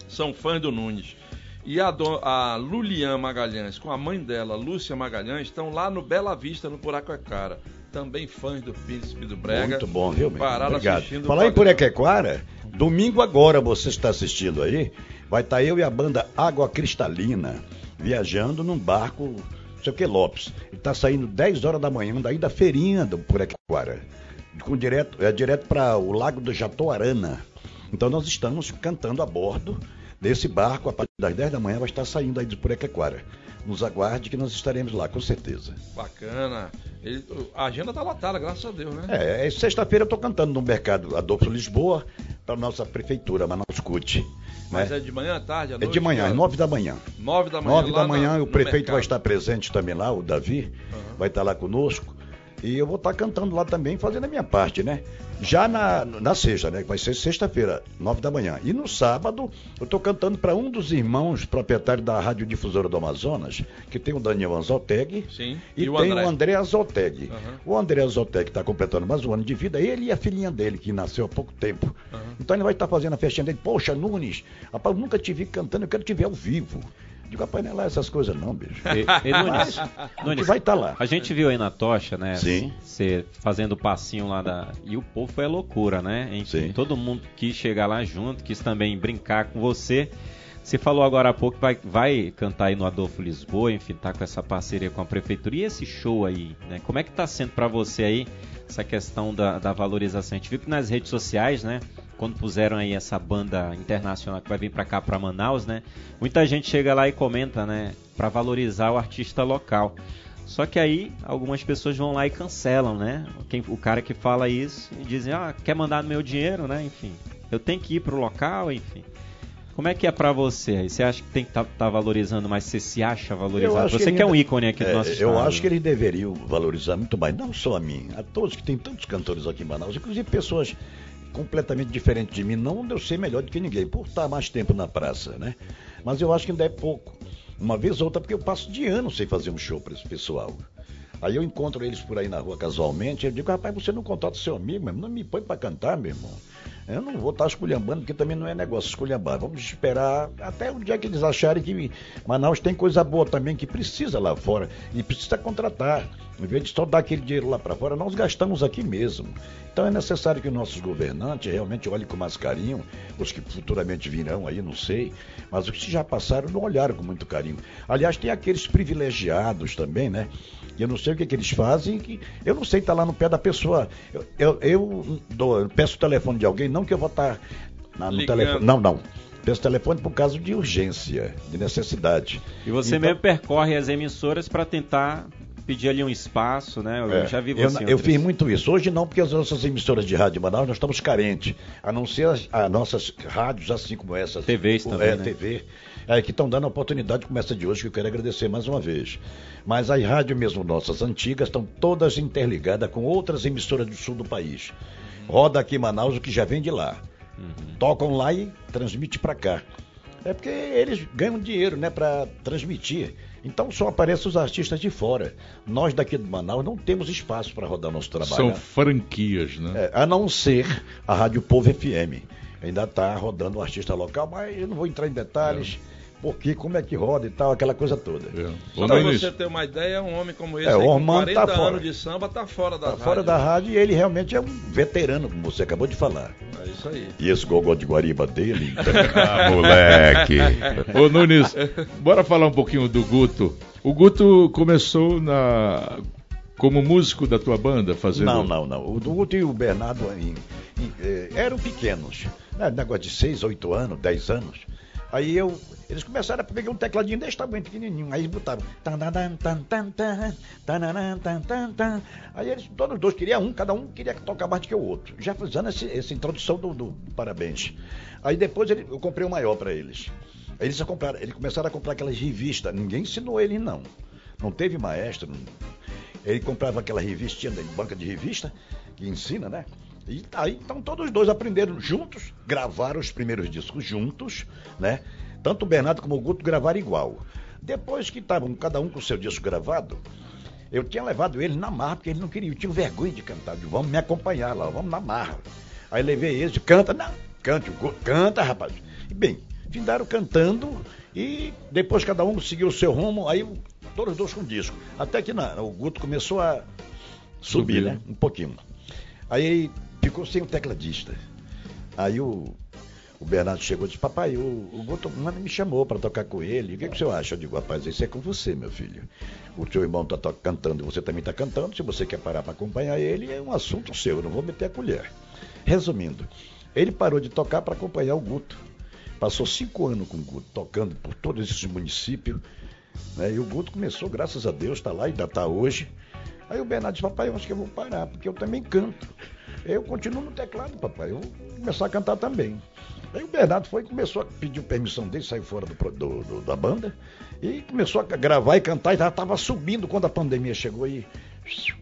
São fãs do Nunes. E a, do, a Lulian Magalhães, com a mãe dela, Lúcia Magalhães, estão lá no Bela Vista, no Puraquecara. Também fãs do Príncipe do Brega. Muito bom, viu? Pararam Obrigado. assistindo Falar em. Purequequara, domingo agora você está assistindo aí, vai estar eu e a banda Água Cristalina viajando num barco, não sei o que, Lopes. Está saindo 10 horas da manhã daí da feirinha do Purequequara, com direto, é direto para o Lago do Jatoarana. Então nós estamos cantando a bordo desse barco, a partir das 10 da manhã vai estar saindo aí de Purequequara. Nos aguarde que nós estaremos lá, com certeza. Bacana. Ele- a agenda tá lotada, graças a Deus, né? É, é, sexta-feira eu tô cantando no mercado Adolfo Lisboa, para nossa prefeitura, Manaus CUT. Mas né? é de manhã, à tarde, à É noite? de manhã, às hora? nove da manhã. Nove da manhã. Nove lá da manhã, na- o prefeito vai estar presente também lá, o Davi, vai estar lá conosco. E eu vou estar cantando lá também, fazendo a minha parte, né? Já na, na sexta, né? Vai ser sexta-feira, nove da manhã. E no sábado, eu estou cantando para um dos irmãos proprietários da Radiodifusora do Amazonas, que tem o Daniel Anzoteg. Sim. E, E o tem André. o André Azoteg. Aham. O André Azoteg está completando mais um ano de vida, ele e a filhinha dele, que nasceu há pouco tempo. Então ele vai estar fazendo a festinha dele. Poxa, Nunes, rapaz, nunca te vi cantando, eu quero te ver ao vivo. Digo, não é essas coisas não, bicho. E, e Nunes, Mas, Nunes, vai estar lá. A gente viu aí na tocha, né? Sim. Você fazendo o passinho lá da. E o povo foi a loucura, né? Enfim, Sim. todo mundo quis chegar lá junto, quis também brincar com você. Você falou agora há pouco que vai, vai cantar aí no Adolfo Lisboa, enfim, tá com essa parceria com a prefeitura. E esse show aí, né? Como é que tá sendo pra você aí essa questão da, da valorização? A gente viu que nas redes sociais, né? Quando puseram aí essa banda internacional que vai vir pra cá, pra Manaus, né? Muita gente chega lá e comenta, né? Pra valorizar o artista local. Só que aí algumas pessoas vão lá e cancelam, né? Quem, o cara que fala isso e dizem, ah, quer mandar meu dinheiro, né? Enfim, eu tenho que ir pro local, enfim. Como é que é pra você? Você acha que tem que estar valorizando, mas você se acha valorizado? Você que, é um ícone aqui do É, nosso Eu estado. acho que eles deveriam valorizar muito mais, não só a mim, a todos que tem tantos cantores aqui em Manaus, inclusive pessoas completamente diferentes de mim, não de eu ser melhor do que ninguém, por estar mais tempo na praça, né? Mas eu acho que ainda é pouco. Uma vez ou outra, porque eu passo de ano sem fazer um show para esse pessoal. Aí eu encontro eles por aí na rua casualmente, eu digo, rapaz, você não contrata seu amigo, mesmo, não me põe para cantar, meu irmão. Eu não vou estar esculhambando, porque também não é negócio esculhambar. Vamos esperar até o dia que eles acharem que Manaus tem coisa boa também, que precisa lá fora. E precisa contratar. Em vez de só dar aquele dinheiro lá para fora, nós gastamos aqui mesmo. Então é necessário que nossos governantes realmente olhem com mais carinho, os que futuramente virão aí, não sei, mas os que já passaram não olharam com muito carinho. Aliás, tem aqueles privilegiados também, né? Eu não sei o que, que eles fazem, que eu não sei estar lá no pé da pessoa. Eu, eu, eu dou- eu peço o telefone de alguém, não que eu vou estar na- no Ligando. telefone. Não, não. Peço telefone por causa de urgência, de necessidade. E você Então- mesmo percorre as emissoras para tentar pedir ali um espaço, né? Eu É, já vi eu, você. eu outras- fiz muito isso. Hoje não, porque as nossas emissoras de rádio de Manaus nós estamos carentes. A não ser as, as nossas rádios, assim como essas. TVs o- também, É, né? TV. É, que estão dando a oportunidade como essa de hoje, que eu quero agradecer mais uma vez. Mas as rádios mesmo nossas antigas estão todas interligadas com outras emissoras do sul do país. Roda aqui em Manaus o que já vem de lá. Tocam lá e transmite para cá. É porque eles ganham dinheiro, né, para transmitir. Então só aparecem os artistas de fora. Nós daqui de Manaus não temos espaço para rodar nosso trabalho. São franquias, né? É, a não ser a Rádio Povo FM. Ainda está rodando um artista local, mas eu não vou entrar em detalhes. Porque como é que roda e tal, aquela coisa toda. Só pra você ter uma ideia, um homem como esse, É, aí, com Ormando 40 tá fora. anos de samba, tá fora da Tá fora da rádio e ele realmente é um veterano, como você acabou de falar. É isso aí. E esse gogó de Guariba dele. *laughs* Ah, moleque. Ô Nunes, bora falar um pouquinho do Guto. O Guto começou na como músico da tua banda, fazendo. Não, não, não. O Guto e o Bernardo em- em- eh, eram pequenos. Né? Negócio de 6, 8 anos, 10 anos. Aí eu. Eles começaram a pegar um tecladinho desse tamanho, pequenininho. Aí eles botaram. Aí eles, todos os dois queriam um, cada um queria tocar mais do que o outro. Já fazendo esse- essa introdução do, do parabéns. Aí depois ele- eu comprei o maior para eles. Aí eles, compraram, eles começaram a comprar aquelas revistas. Ninguém ensinou ele, não. Não teve maestro. Ele comprava aquela revistinha da banca de revista, que ensina, né? E aí, então, todos os dois aprenderam juntos, gravaram os primeiros discos juntos, né? Tanto o Bernardo como o Guto gravaram igual. Depois que estavam cada um com o seu disco gravado, eu tinha levado ele na marra, porque ele não queria, eu tinha vergonha de cantar. Eu digo, vamos me acompanhar lá, vamos na marra. Aí levei eles, canta, não, cante, canta, rapaz. E bem, findaram cantando e depois cada um seguiu o seu rumo, aí todos os dois com disco. Até que na- o Guto começou a subir, Subiu. né? Um pouquinho. Aí ele ficou sem o tecladista. Aí o, o Bernardo chegou e disse, papai, o, o me chamou para tocar com ele. O que, que o senhor acha? Eu digo, rapaz, isso é com você, meu filho. O seu irmão está cantando e você também está cantando. Se você quer parar para acompanhar ele, é um assunto seu, eu não vou meter a colher. Resumindo, ele parou de tocar para acompanhar o Guto. Passou cinco anos com o Guto, tocando por todos esses municípios. né? E o Guto começou, graças a Deus, está lá, ainda está hoje. Aí o Bernardo disse, papai, eu acho que eu vou parar, porque eu também canto. Eu continuo no teclado, papai, eu vou começar a cantar também. Aí o Bernardo foi e começou a pedir permissão dele, saiu fora do do- do- da banda, e começou a gravar e cantar, e já estava subindo quando a pandemia chegou e.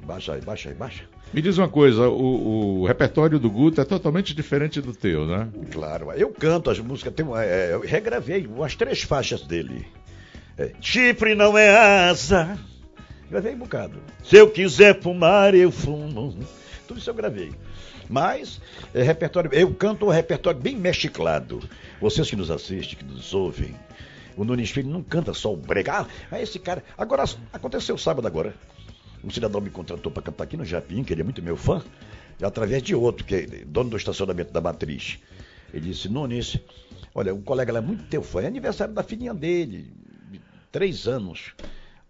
Baixa aí, baixa aí, baixa. Me diz uma coisa, o, o repertório do Guto é totalmente diferente do teu, né? Claro, eu canto as músicas, tem, uma- é, eu regravei umas três faixas dele. É, Chifre não é asa. Gravei um bocado. Se eu quiser fumar, eu fumo. Tudo isso eu gravei. Mas, é, repertório, eu canto um repertório bem mesclado. Vocês que nos assistem, que nos ouvem, o Nunes Filho não canta só o brega. Ah, esse cara. Agora, aconteceu sábado agora. Um cidadão me contratou para cantar aqui no Japim, que ele é muito meu fã, através de outro, que é dono do estacionamento da Matriz. Ele disse, Nunes, olha, um colega lá é muito teu fã, é aniversário da filhinha dele, de três anos.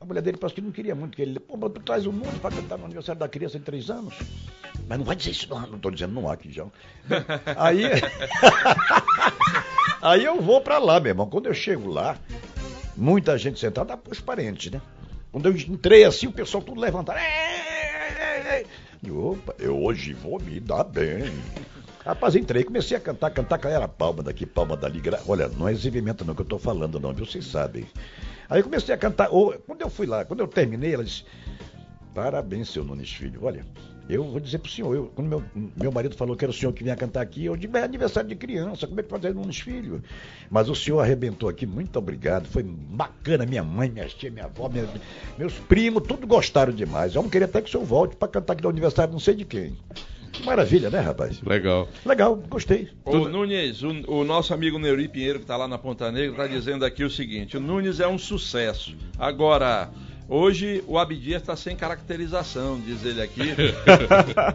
A mulher dele parece que não queria muito, que ele, pô, mas tu traz o mundo para cantar no aniversário da criança de três anos. Mas não vai dizer isso, não, não estou dizendo não há aqui já. *laughs* Aí, *laughs* aí eu vou para lá, meu irmão. Quando eu chego lá, muita gente sentada, os parentes, né? Quando eu entrei assim, o pessoal tudo. Eu, Opa, eu hoje vou me dar bem. Rapaz, entrei, comecei a cantar, cantar, era palma daqui, palma dali. gra- Olha, não é exibimento não que eu tô falando não, viu? Vocês sabem. Aí comecei a cantar, ô, quando eu fui lá, quando eu terminei, ela disse, parabéns, seu Nunes Filho, olha, eu vou dizer pro senhor, eu, quando meu, meu marido falou que era o senhor que vinha cantar aqui, eu digo, é aniversário de criança, como é que fazer Nunes Filho? Mas o senhor arrebentou aqui, muito obrigado, foi bacana, minha mãe, minha tia, minha avó, minha- meus primos, tudo gostaram demais. Eu não queria até que o senhor volte para cantar aqui no aniversário não sei de quem. Que maravilha, né, rapaz? Legal. Legal, gostei. Ô Nunes, o, o nosso amigo Neuri Pinheiro, que está lá na Ponta Negra, está dizendo aqui o seguinte: o Nunes é um sucesso. Agora, hoje o Abdias está sem caracterização, diz ele aqui. *laughs*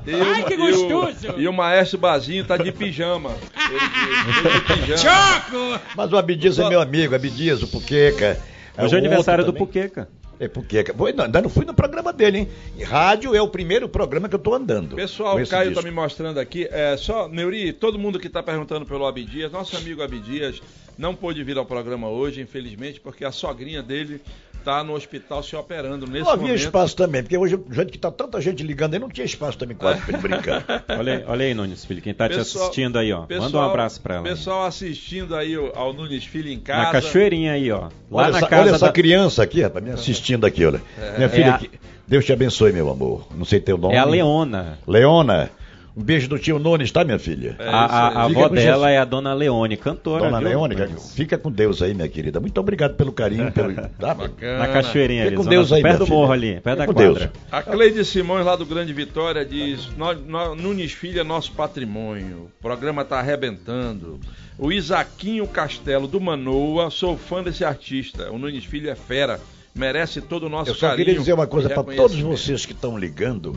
E o- Ai, que e o- gostoso! E o, Maestro Bazinho está de pijama. Ele, ele de pijama. Choco! Mas o Abdias é meu amigo, Abdias, o Puqueca. Hoje é o aniversário do também. Puqueca. É. Foi, não, ainda não fui no programa dele, hein? E rádio é o primeiro programa que eu tô andando. Pessoal, o Caio está me mostrando aqui. É só, Neuri, todo mundo que está perguntando pelo Abdias, nosso amigo Abdias não pôde vir ao programa hoje, infelizmente, porque a sogrinha dele está no hospital se operando nesse Não havia momento. espaço também, porque hoje, jeito que tá tanta gente ligando aí, não tinha espaço também quase pra ele brincar. *laughs* Olha, aí- olha aí, Nunes Filho, quem tá te Pessoal- assistindo aí, ó. Manda um pessoal- abraço pra ela. aí. Pessoal assistindo aí o- ao Nunes Filho em casa. Na cachoeirinha aí, ó. Lá olha na essa, casa olha essa da... criança aqui, rapaz, me assistindo aqui, olha. Minha É filha a- aqui. Deus te abençoe, meu amor. Não sei teu nome. É a Leona. Leona. Um beijo do tio Nunes, tá, minha filha? É a a- avó dela Jesus. é a dona Leone, cantora. Dona viu? Leone, fica com Deus aí, minha querida. Muito obrigado pelo carinho. Pelo... *laughs* Tá? Bacana. Na cachoeirinha Fica ali, com Deus aí, perto do morro filha. ali, perto da Fica com quadra. Deus. A Cleide Simões, lá do Grande Vitória, diz: "Nó- nó- Nunes Filho é nosso patrimônio. O programa tá arrebentando. O Isaquinho Castelo do Manoa, sou fã desse artista. O Nunes Filho é fera. Merece todo o nosso Eu só carinho. queria dizer uma coisa para todos vocês que estão ligando.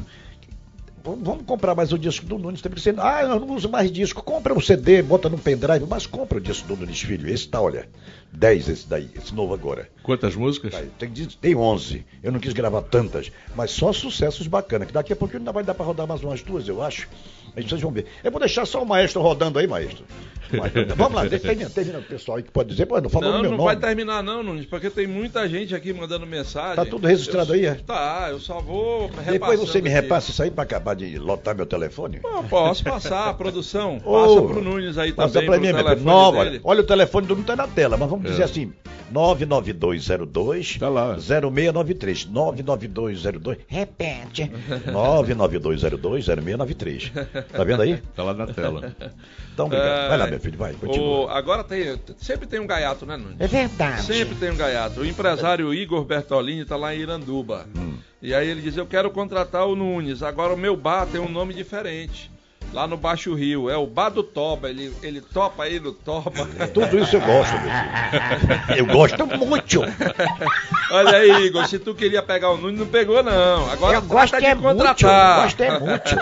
Vamos comprar mais o disco do Nunes. Tem que ser, ah, eu não uso mais disco. Compra o CD, bota no pendrive, mas compra o disco do Nunes Filho. Esse tá, olha, 10 esse daí, esse novo agora. Quantas músicas? Tem, tem 11. Eu não quis gravar tantas, mas só sucessos bacanas. Que daqui a pouco ainda vai dar para rodar mais umas duas, eu acho. Aí vocês vão ver. Eu vou deixar só o maestro rodando aí, maestro. Maestro, Vamos lá, *laughs* termina, termina o pessoal aí que pode dizer, pô, não falou Não, meu não nome. vai terminar não, Nunes, porque tem muita gente aqui mandando mensagem. Tá tudo registrado Eu- aí, é? Tá, eu só vou Depois você me aqui. repassa isso aí para acabar de lotar meu telefone. Eu posso passar, produção. *laughs* Passa pro Nunes aí Passa também, pra pro mim, meu telefone. Nova, olha, olha o telefone do não tá na tela, mas vamos É. dizer assim: 99202 Tá lá. 0693. 99202. Repete. *laughs* 99202 0693. Tá vendo aí? Tá lá na tela. Então, obrigado. É, Vai lá, meu filho, vai. Continua. o- agora tem. Sempre tem um gaiato, né, Nunes? É verdade. Sempre tem um gaiato. O empresário Igor Bertolini está lá em Iranduba. Hum. E aí ele diz: Eu quero contratar o Nunes. Agora o meu bar tem um nome diferente. Lá no Baixo Rio. É o Bar do Toba. Ele, ele topa, ele não topa. Tudo isso eu gosto, meu filho. Eu gosto muito. *laughs* Olha aí, Igor. Se tu queria pegar o Nunes, não pegou, não. Agora Eu gosto trata de é muito, contratar. eu gosto é muito.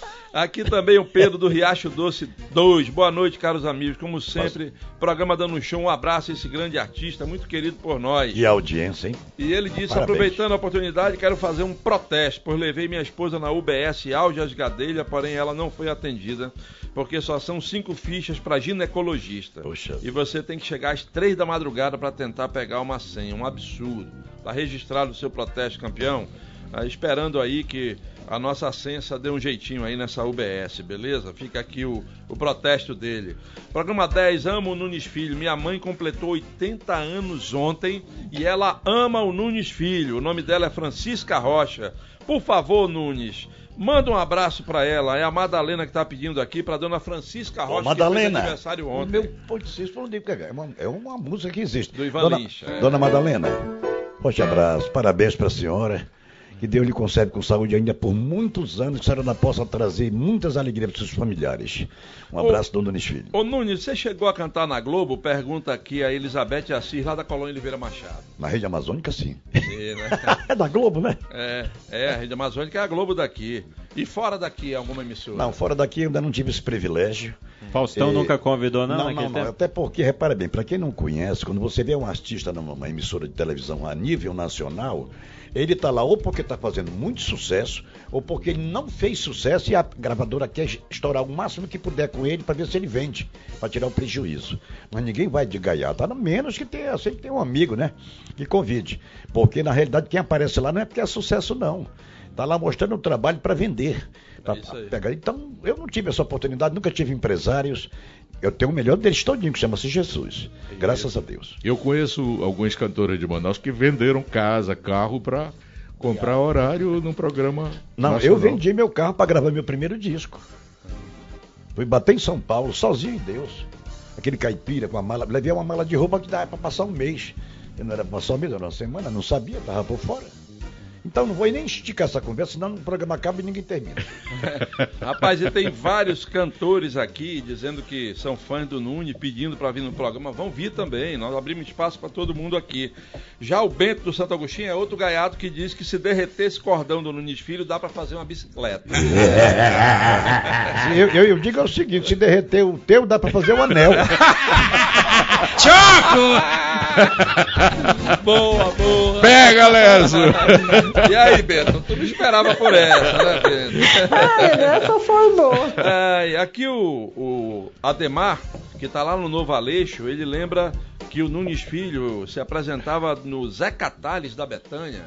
*laughs* Aqui também o Pedro do Riacho Doce 2. Boa noite, caros amigos. Como sempre, programa dando um show. Um abraço a esse grande artista, muito querido por nós. E a audiência, hein? E ele disse, Parabéns. aproveitando a oportunidade, quero fazer um protesto, pois levei minha esposa na UBS Aljas Gadelha, porém ela não foi atendida, porque só são cinco fichas para ginecologista. Poxa. E você tem que chegar às três da madrugada para tentar pegar uma senha, um absurdo. Tá registrado o seu protesto, campeão? Ah, esperando aí que a nossa senha dê um jeitinho aí nessa UBS, beleza? Fica aqui o, o protesto dele. Programa 10, amo o Nunes Filho. Minha mãe completou 80 anos ontem e ela ama o Nunes Filho. O nome dela é Francisca Rocha. Por favor, Nunes, manda um abraço pra ela. É a Madalena que tá pedindo aqui pra dona Francisca Rocha, Ô, Madalena. que fez aniversário ontem. meu, foi um livro que é uma, é uma música que existe. Do Ivan Dona, é. Dona Madalena, forte abraço, parabéns para a senhora. Que Deus lhe conserve com saúde ainda por muitos anos, que a senhora ainda possa trazer muitas alegrias para os seus familiares. Um Ô, abraço, Dona Nunes Filho. Ô Nunes, você chegou a cantar na Globo? Pergunta aqui a Elizabeth Assis, lá da Colônia Oliveira Machado. Na rede amazônica, sim. É, né? É *laughs* da Globo, né? É, é, a Rede Amazônica é a Globo daqui. E fora daqui, alguma emissora? Não, fora daqui eu ainda não tive esse privilégio. Faustão É, nunca convidou, não? Não, não, não. Até porque, repara bem, para quem não conhece, quando você vê um artista numa emissora de televisão a nível nacional, ele está lá ou porque está fazendo muito sucesso, ou porque ele não fez sucesso e a gravadora quer estourar o máximo que puder com ele para ver se ele vende, para tirar o prejuízo. Mas ninguém vai de gaiato, a menos que tenha, sempre tem um amigo, né, que convide. Porque na realidade quem aparece lá não é porque é sucesso, não. Está lá mostrando o trabalho para vender. pra aí. pegar. Então, eu não tive essa oportunidade, nunca tive empresários. Eu tenho o melhor deles todinho, que chama-se Jesus. Graças a Deus. Eu conheço alguns cantores de Manaus que venderam casa, carro para comprar horário num programa. Não, nacional. eu vendi meu carro para gravar meu primeiro disco. Fui bater em São Paulo, sozinho em Deus. Aquele caipira com a mala. Levei uma mala de roupa que dava para passar um mês. Eu não era para passar um mês, era uma semana, não sabia, tava por fora. Então não vou nem esticar essa conversa, senão o programa acaba e ninguém termina. *laughs* Rapaz, e tem vários cantores aqui dizendo que são fãs do Nunes, pedindo para vir no programa. Vão vir também, nós abrimos espaço para todo mundo aqui. Já o Bento do Santo Agostinho é outro gaiato que diz que se derreter esse cordão do Nunes Filho, dá para fazer uma bicicleta. *laughs* eu, eu, eu digo é o seguinte: se derreter o teu, dá para fazer um anel. *laughs* *laughs* boa, boa. Pega, Leso! E aí, Bento? Tu não esperava por essa, né, Bento? Ah, essa foi boa. É, aqui o, o Ademar, que tá lá no Novo Aleixo, ele lembra que o Nunes Filho se apresentava no Zé Catales da Betânia.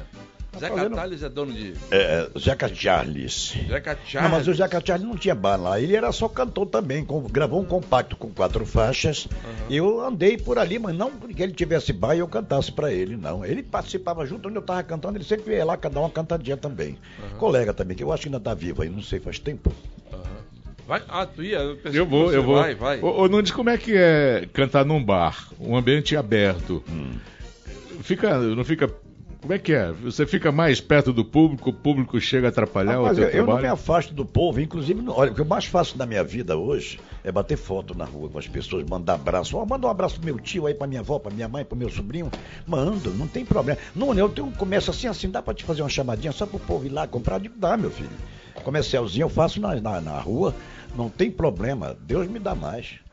Zeca fazendo- Tales é dono de. É, Zeca Charles. Zeca Não, Charles. mas o Zeca Charles não tinha bar lá, ele era só cantor também, com- gravou um compacto com quatro faixas. Eu andei por ali, mas não que ele tivesse bar e eu cantasse pra ele, não. Ele participava junto onde eu tava cantando, ele sempre ia lá dar uma cantadinha também. Colega também, que eu acho que ainda tá vivo aí, não sei, faz tempo. Vai, ah, tu ia? Eu, pensei Eu que vou, você eu vou. Vai, vai. Ô, ô Nunes, como é que é cantar num bar, um ambiente aberto? Hum. Fica, não fica. Como é que é? Você fica mais perto do público, o público chega a atrapalhar Rapaz, o teu eu, eu não me trabalho? afasto do povo, inclusive, não- olha, o que eu mais faço na minha vida hoje é bater foto na rua com as pessoas, mandar abraço. Ó, manda um abraço pro meu tio aí, pra minha avó, pra minha mãe, pro meu sobrinho. Mando, não tem problema. Não, eu tenho um comércio assim, assim, dá pra te fazer uma chamadinha só pro povo ir lá comprar? Digo, dá, meu filho. Comercialzinho eu faço na, na, na rua, não tem problema. Deus me dá mais.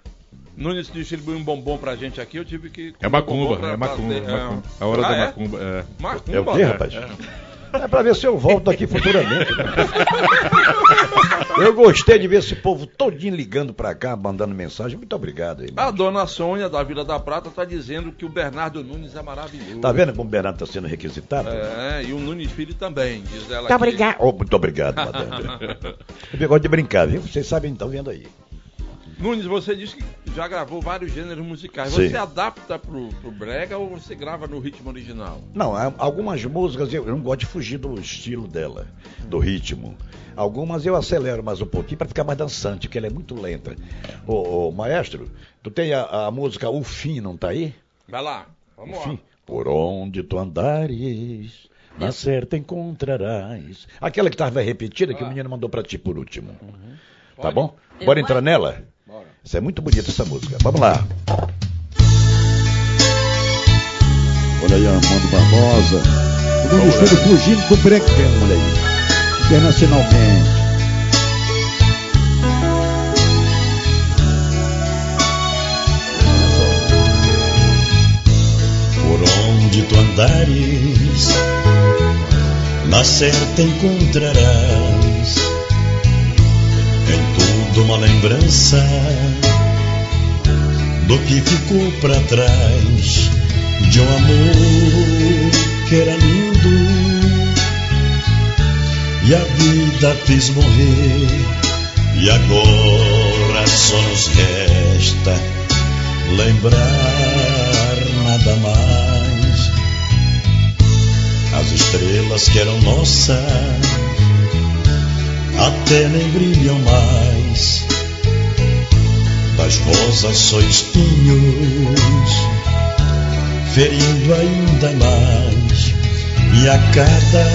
Nunes distribuiu um bombom pra gente aqui, eu tive que. É macumba, pra- é pra macumba, é macumba. A hora Ah, da é? macumba. É. Macumba? É o quê, rapaz? É pra ver se eu volto aqui futuramente. né? Eu gostei de ver esse povo todinho ligando pra cá, mandando mensagem. Muito obrigado aí. A dona Sônia, da Vila da Prata, tá dizendo que o Bernardo Nunes é maravilhoso. Tá vendo como o Bernardo tá sendo requisitado? É, e o Nunes Filho também, diz ela. Muito aqui. obrigado. Oh, muito obrigado, madame. *laughs* Eu gosto de brincar, viu? Vocês sabem, estão vendo aí. Nunes, você disse que já gravou vários gêneros musicais. Sim. Você adapta pro, pro brega ou você grava no ritmo original? Não, algumas músicas eu, eu não gosto de fugir do estilo dela, do ritmo. Algumas eu acelero mais um pouquinho para ficar mais dançante, porque ela é muito lenta. Ô, ô, maestro, tu tem a, a música O Fim, não tá aí? Vai lá, vamos lá. Fim. Por onde tu andares, na certa encontrarás. Aquela que estava repetida, que o menino mandou pra ti por último. Tá bom? Bora entrar nela? Isso é muito bonita essa música. Vamos lá. Olha aí, Armando Barbosa. O mundo todo fugindo do brecão, olha aí. Internacionalmente. Por onde tu andares, na certa encontrarás em tudo uma lembrança do que ficou pra trás de um amor que era lindo. E a vida fez morrer e agora só nos resta lembrar nada mais. As estrelas que eram nossas até nem brilham mais das rosas só espinhos ferindo ainda mais e a cada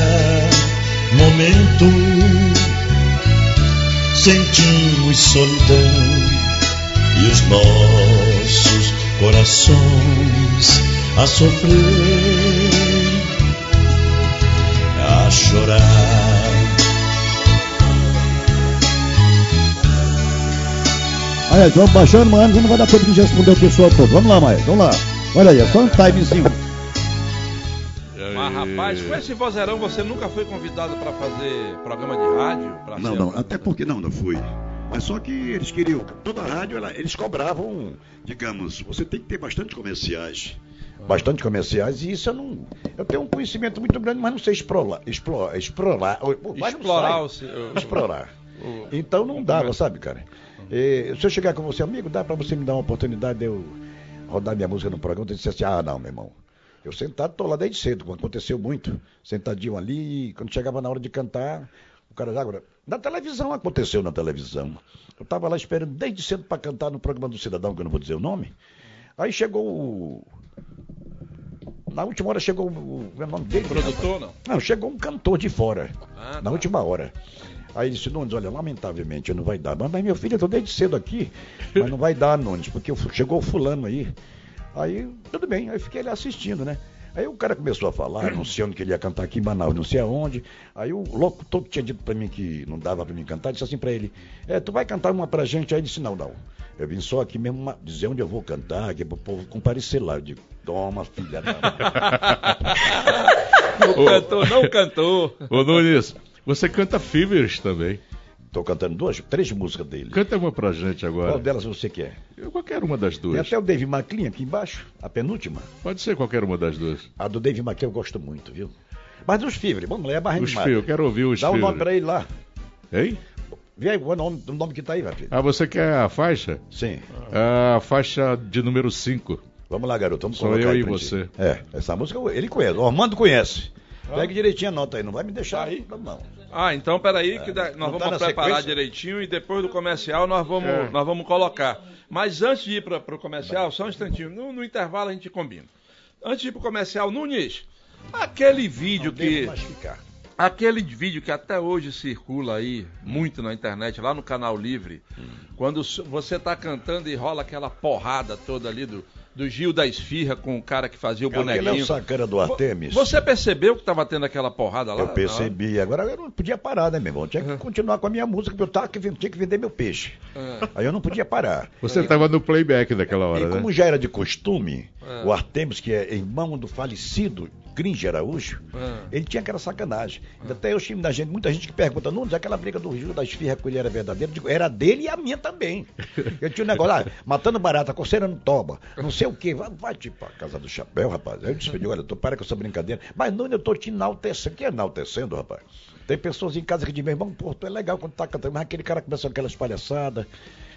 momento sentimos solidão e os nossos corações a sofrer, a chorar. Aí, vamos baixando, mas não vai dar tempo de responder o pessoal todo. Vamos lá, Maia, vamos lá. Olha aí, é só um timezinho. Mas rapaz, com esse vozeirão você nunca foi convidado pra fazer programa de rádio? Não, ser- não, até porque não, não fui. Mas só que eles queriam, toda a rádio, ela- eles cobravam, digamos, você tem que ter bastante comerciais. Bastante comerciais, e isso eu não. Eu tenho um conhecimento muito grande, mas não sei explorar. Explorar. explorar, Explorar sai. o seu- Explorar. o- Então não dava, sabe, cara? E, se eu chegar com você, amigo, dá pra você me dar uma oportunidade de eu rodar minha música no programa? Eu disse assim, ah, não, meu irmão. Eu sentado, tô lá desde cedo, aconteceu muito. Sentadinho ali, quando chegava na hora de cantar, o cara já agora. Na televisão aconteceu na televisão. Eu tava lá esperando desde cedo pra cantar no programa do Cidadão, que eu não vou dizer o nome. Aí chegou o. Na última hora chegou o. O nome dele? Produtor, não? Não, chegou um cantor de fora. Ah, na tá. última hora. Aí ele disse, Nunes, olha, lamentavelmente não vai dar. Mas, meu filho, eu tô desde cedo aqui. Mas não vai dar, Nunes, porque chegou o fulano aí. Aí, tudo bem, aí fiquei ali assistindo, né? Aí o cara começou a falar, anunciando que ele ia cantar aqui em Manaus, não sei aonde. Aí o locutor que tinha dito pra mim que não dava pra mim cantar, disse assim pra ele, é, tu vai cantar uma pra gente? Aí ele disse, não, não. Eu vim só aqui mesmo dizer onde eu vou cantar, que é pro povo comparecer lá. Eu digo, toma, filha da... *laughs* O cantor não cantou. Ô Nunes, você canta Fevers também. Tô cantando duas, três músicas dele. Canta uma pra gente agora. Qual delas você quer? Qualquer uma das Tem duas. até o Dave McLean aqui embaixo, a penúltima. Pode ser qualquer uma das duas. A do Dave McLean eu gosto muito, viu? Mas dos Fivre, vamos lá, é barra Os. Fivre, eu quero ouvir os Dá o Fivre. nome pra ele lá. Hein? Vê aí o nome, o nome que tá aí, meu filho. Ah, você quer a faixa? Sim. A faixa de número 5. Vamos lá, garoto, vamos Sou colocar eu aí e você. É, essa música ele conhece, o Armando conhece. Pega direitinho a nota aí, não vai me deixar aí. Não, não. Ah, então peraí que da- nós não vamos tá preparar sequência? direitinho e depois do comercial nós vamos, É. nós vamos colocar. Mas antes de ir para o comercial, só um instantinho, no, no intervalo a gente combina. Antes de ir para o comercial, Nunes, aquele vídeo Não que. Aquele vídeo que até hoje circula aí muito na internet, lá no canal Livre, quando s- você tá cantando e rola aquela porrada toda ali do, do Gil da Esfirra com o cara que fazia o Cara, Ele é o bonequinho. sacana do Artemis. Você percebeu que tava tendo aquela porrada lá? Eu percebi. Agora eu não podia parar, né, meu irmão? Eu tinha que continuar com a minha música, porque eu tava que, tinha que vender meu peixe. É. Aí eu não podia parar. Você estava no playback daquela hora, E né? como já era de costume, o Artemis, que é irmão do falecido Gringe Araújo, É. ele tinha aquela sacanagem. Até eu time da gente, muita gente que pergunta, Nunes, aquela briga do Rio da esfirra com ele era verdadeira? Eu digo, era dele e a minha também. *laughs* Eu tinha um negócio lá, matando barata, coceira no toba, não sei o quê. Vai, vai tipo a casa do chapéu, rapaz. Aí eu disse, olha, tu para com essa brincadeira. Mas Nunes, eu tô te enaltecendo. Que enaltecendo, rapaz? Tem pessoas em casa que dizem, meu irmão, pô, tu é legal quando tá cantando, mas aquele cara começou aquelas palhaçadas.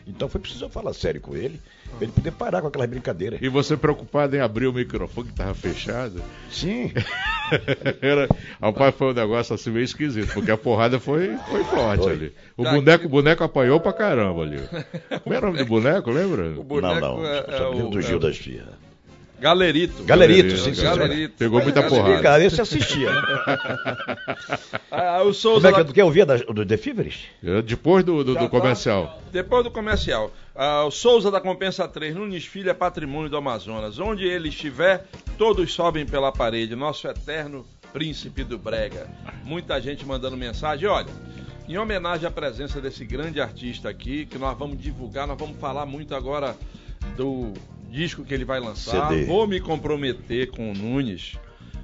Então foi preciso eu falar sério com ele, pra ele poder parar com aquelas brincadeiras. E você preocupado em abrir o microfone que estava fechado? Sim. *laughs* Era, rapaz, foi um negócio assim meio esquisito, porque a porrada foi, foi forte Foi. ali. O Tá boneco, o boneco apanhou pra caramba ali. Como era o nome do boneco, lembra? O boneco não, não. é, é só o, do é Gil das Firras. Galerito. Galerito, sim, sim. Galerito. Pegou muita porrada. Cara, esse *laughs* assistia, né? *laughs* Ah, o Como Souza é que lá- é? Tu quer ouvir a da, do The? É, Depois do, do, do tá. comercial. Depois do comercial, ah, o Souza da Compensa 3, Nunes Filho é patrimônio do Amazonas. Onde ele estiver, todos sobem pela parede. Nosso eterno príncipe do Brega. Muita gente mandando mensagem. Olha, em homenagem à presença desse grande artista aqui, que nós vamos divulgar, nós vamos falar muito agora do disco que ele vai lançar. CD. Vou me comprometer com o Nunes,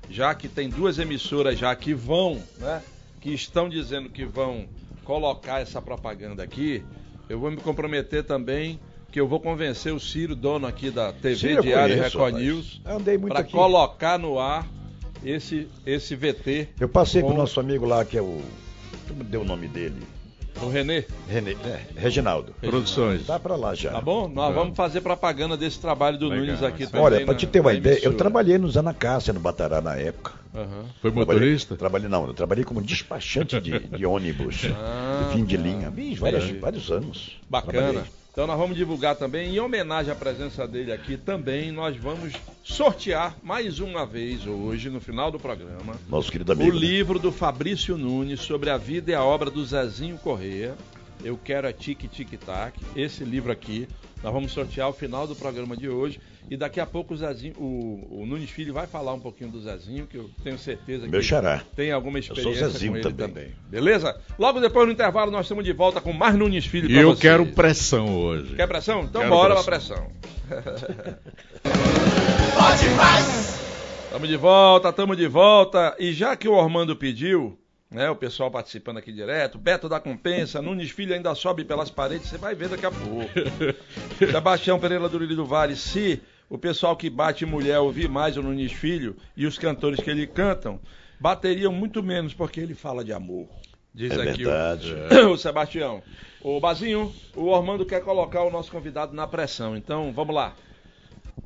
já que tem duas emissoras já que vão, né? Que estão dizendo que vão colocar essa propaganda aqui. Eu vou me comprometer também que eu vou convencer o Ciro, dono aqui da TV Ciro, Diário conheço, Record rapaz. News, para colocar no ar esse esse VT. Eu passei com o nosso amigo lá, que é o. Como deu o nome dele? O Renê. René, é, Reginaldo. Produções. Tá pra lá já. Tá bom? Nós Tá. vamos fazer propaganda desse trabalho do Legal, Nunes aqui também. Olha, pra na- te ter uma ideia, eu trabalhei no Zanacácia, no Batará, na época. Aham. Foi Trabalhei- motorista? Trabalhei, não, eu trabalhei como despachante de, de *laughs* ônibus, Ah, de fim de linha. Vixe, várias- Entendi. vários anos. Bacana. Trabalhei. Então nós vamos divulgar também, em homenagem à presença dele aqui também, nós vamos sortear mais uma vez hoje, no final do programa, Nosso querido o amigo. né? livro do Fabrício Nunes sobre a vida e a obra do Zezinho Correia. Eu quero a Tic Tic Tac. Esse livro aqui, nós vamos sortear ao final do programa de hoje. E daqui a pouco o Zezinho, o, o Nunes Filho vai falar um pouquinho do Zezinho, que eu tenho certeza Meu que xará. tem alguma sou experiência Zezinho com ele também. também. Beleza? Logo depois no intervalo nós estamos de volta com mais Nunes Filho E eu vocês. quero pressão hoje. Quer pressão? Então Quero bora pressão. pra pressão. *laughs* Pode mais! Tamo de volta, tamo de volta. E já que o Ormando pediu, né, o pessoal participando aqui direto, Beto da Compensa, Nunes Filho ainda sobe pelas paredes, você vai ver daqui a pouco. *laughs* Sebastião Pereira do Lili do Vale, se o pessoal que bate mulher ouvir mais o Nunes Filho e os cantores que ele cantam, bateriam muito menos porque ele fala de amor. Diz É aqui verdade. O, *coughs* o Sebastião. O Bazinho, o Ormando quer colocar o nosso convidado na pressão, então vamos lá.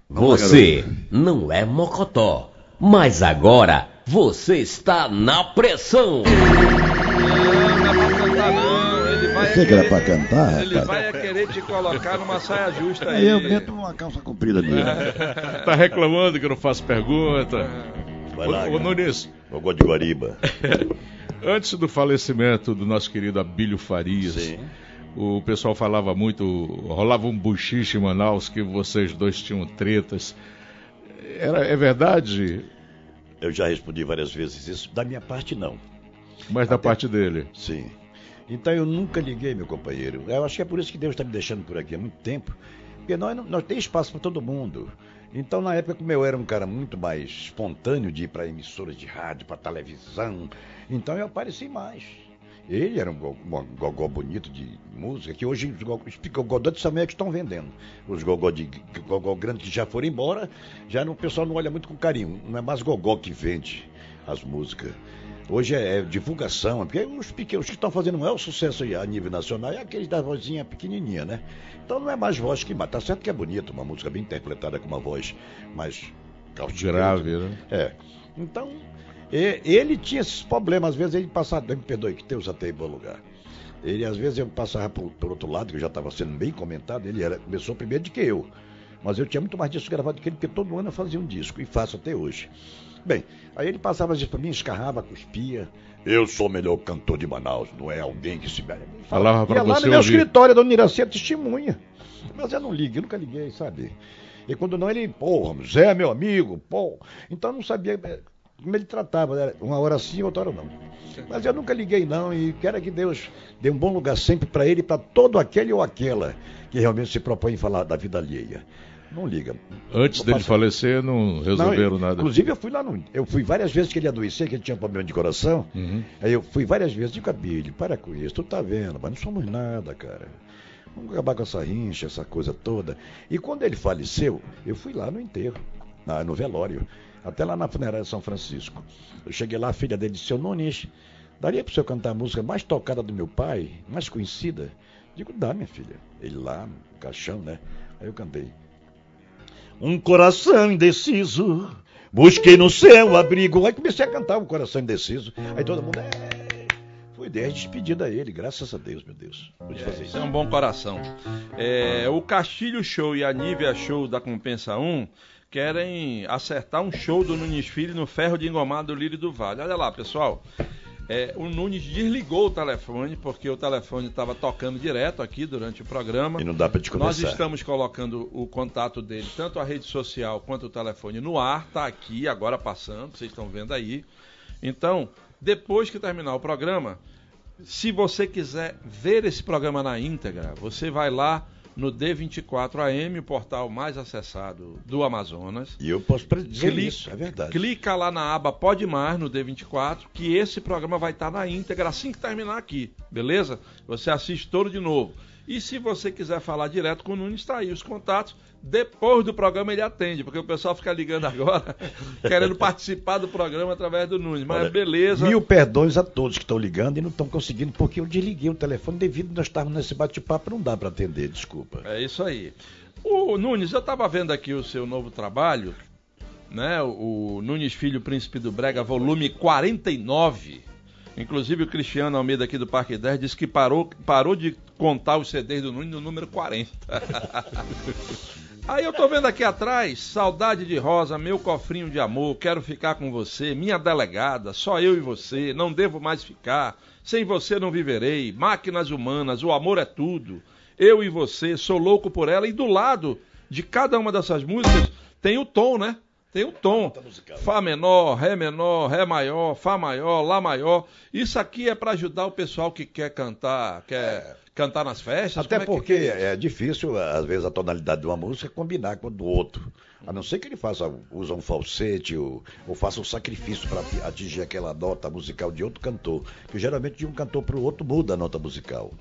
Você não é mocotó, mas agora você está na pressão. Não, não é pra cantar não, ele vai Você que era pra cantar, Ele rapaz? vai é querer te colocar numa saia justa aí. Eu meto uma calça comprida nele. *laughs* Tá reclamando que eu não faço pergunta. Vai lá, ô. Nunes, Eu gosto de Guariba. *laughs* antes do falecimento do nosso querido Abílio Farias, Sim. o pessoal falava muito, rolava um buchiche em Manaus que vocês dois tinham tretas. Era, é verdade, Eu já respondi várias vezes isso. Da minha parte, não. mas da parte dele. Sim. Então eu nunca liguei, meu companheiro. Eu acho que é por isso que Deus está me deixando por aqui há muito tempo. Porque nós, não- nós temos espaço para todo mundo. Então, na época, como eu era um cara muito mais espontâneo de ir para emissoras de rádio, para televisão, então eu apareci mais. Ele era um, go- gogó bonito de música, que hoje os go- os gogó de Samuel é que estão vendendo. Os gogó de gogó grande que já foram embora, já não, o pessoal não olha muito com carinho. Não é mais gogó que vende as músicas. Hoje é, é divulgação, porque os pequenos que estão fazendo o maior sucesso a nível nacional é aqueles da vozinha pequenininha, né? Então não é mais voz que mata. Tá certo que é bonito, uma música bem interpretada com uma voz mais. Grave, né? É. Então, e- ele tinha esses problemas, às vezes ele passava, me perdoe que Deus até em bom lugar. Ele, às vezes, eu passava por, por outro lado, que já estava sendo bem comentado, ele era, começou primeiro do que eu. Mas eu tinha muito mais disco gravado que ele, porque todo ano eu fazia um disco, e faço até hoje. Bem, aí ele passava isso para mim, escarrava, cuspia. Eu sou o melhor cantor de Manaus, não é alguém que se... Falava pra Ia lá você no meu ouvir. escritório, dona Iracia testemunha. Mas eu não ligo, eu nunca liguei, sabe? E quando não, ele, pô, Zé é meu amigo, pô. Então eu não sabia eh, como ele tratava, né? uma hora sim, outra hora não. Mas eu nunca liguei não e quero que Deus dê um bom lugar sempre para ele e para todo aquele ou aquela que realmente se propõe em falar da vida alheia. Não liga. Antes dele falecer, não resolveram não, nada. Inclusive, eu fui lá no. Eu fui várias vezes que ele adoecer, que ele tinha problema de coração. Uhum. Aí eu fui várias vezes, digo, Abílio, para com isso, tu tá vendo, mas não somos nada, cara. Vamos acabar com essa rincha, essa coisa toda. E quando ele faleceu, eu fui lá no enterro, no velório, até lá na funerária de São Francisco. Eu cheguei lá, a filha dele disse, seu Nunes, daria pro senhor cantar a música mais tocada do meu pai, mais conhecida? Digo, dá, minha filha. Ele lá, no caixão, né? Aí eu cantei. Um coração indeciso, busquei no céu abrigo. Aí comecei a cantar um coração indeciso. Aí todo mundo. É... Foi desde despedida a ele, graças a Deus, meu Deus. Pude fazer Isso é um bom coração. É, o Castilho Show e a Nívea Show da Compensa 1 querem acertar um show do Nunes Filho no ferro de engomar do Lírio do Vale. Olha lá, pessoal. É, o Nunes desligou o telefone porque o telefone estava tocando direto aqui durante o programa. E não dá pra te Nós conversar. estamos colocando o contato dele, tanto a rede social quanto o telefone, no ar. Está aqui agora passando, vocês estão vendo aí. Então, depois que terminar o programa, se você quiser ver esse programa na íntegra, você vai lá no D24AM, o portal mais acessado do Amazonas. E eu posso dizer Clica- isso, é verdade. Clica lá na aba Pode Mais no D24, que esse programa vai estar na íntegra assim que terminar aqui, beleza? Você assiste todo de novo. E se você quiser falar direto com o Nunes, está aí os contatos. Depois do programa ele atende, porque o pessoal fica ligando agora, *laughs* querendo participar do programa através do Nunes. Mas Olha, beleza. Mil perdões a todos que estão ligando e não estão conseguindo, porque eu desliguei o telefone devido nós estarmos nesse bate-papo, não dá para atender, desculpa. É isso aí. O Nunes, eu estava vendo aqui o seu novo trabalho, né? O Nunes Filho Príncipe do Brega, volume 49. Inclusive o Cristiano Almeida aqui do Parque 10 disse que parou, parou de contar os CDs do Nunes no número 40. *laughs* Aí eu tô vendo aqui atrás, saudade de rosa, meu cofrinho de amor, quero ficar com você, minha delegada, só eu e você, não devo mais ficar, sem você não viverei, máquinas humanas, o amor é tudo, eu e você, sou louco por ela, e do lado de cada uma dessas músicas tem o tom, né? Tem o tom. Fá menor, Ré menor, Ré maior, Fá maior, Lá maior. Isso aqui é para ajudar o pessoal que quer cantar, quer cantar nas festas. Até Como é que- porque é difícil, às vezes, a tonalidade de uma música combinar com a do outro. A não ser que ele faça, use um falsete ou, ou faça um sacrifício para atingir aquela nota musical de outro cantor. Que geralmente de um cantor para o outro muda a nota musical.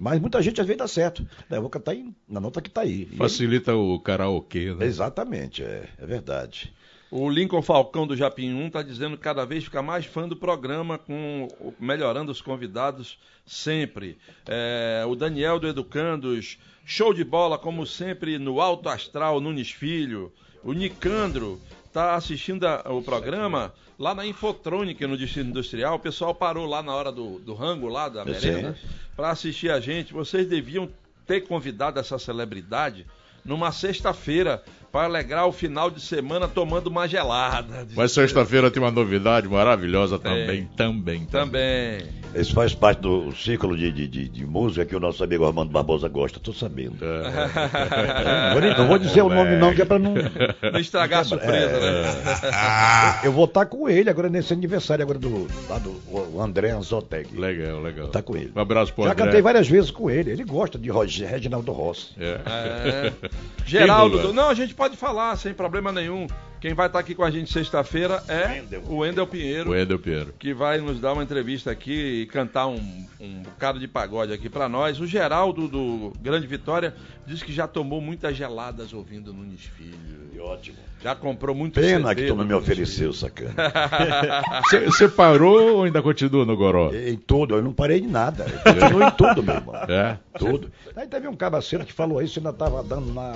Mas muita gente às vezes dá certo. Né, Eu vou cantar em- na nota que está aí. E Facilita o karaokê, né? Exatamente, é, é verdade. O Lincoln Falcão do Japim 1 está dizendo que cada vez fica mais fã do programa, com melhorando os convidados sempre. É, o Daniel do Educandos, show de bola, como sempre, no Alto Astral Nunes Filho. O Nicandro está assistindo a- o programa lá na Infotronic, no Distrito Industrial. O pessoal parou lá na hora do, do rango, lá da merenda, para assistir a gente. Vocês deviam ter convidado essa celebridade numa sexta-feira para alegrar o final de semana tomando uma gelada. Mas sexta-feira tem uma novidade maravilhosa também, também. Também. Isso faz parte do círculo de, de, de- de música que o nosso amigo Armando Barbosa gosta, tô sabendo. É. Não vou não vou dizer o nome não, que é para não... *laughs* Não estragar a surpresa, né? Eu vou estar com ele agora nesse aniversário agora do, lá do o André Anzoteg. Legal, legal. Tá com ele. Um abraço pro Já André. cantei várias vezes com ele. Ele gosta de Roger, Reginaldo Rossi. É. É. *laughs* Geraldo, Lula? não, a gente pode falar sem problema nenhum. Quem vai estar aqui com a gente sexta-feira é o Wendel Pinheiro. O Wendel Pinheiro. Que vai nos dar uma entrevista aqui e cantar um, um bocado de pagode aqui pra nós. O Geraldo do Grande Vitória diz que já tomou muitas geladas ouvindo Nunes Filho. Ótimo. Já comprou muito Pena CD que tu não me ofereceu, sacana. *laughs* Você você parou ou ainda continua no Goró? Em tudo, eu não parei de nada. Eu *laughs* continuo em tudo, meu irmão. É? Tudo. Aí teve um cabaceiro que falou isso e ainda estava dando na.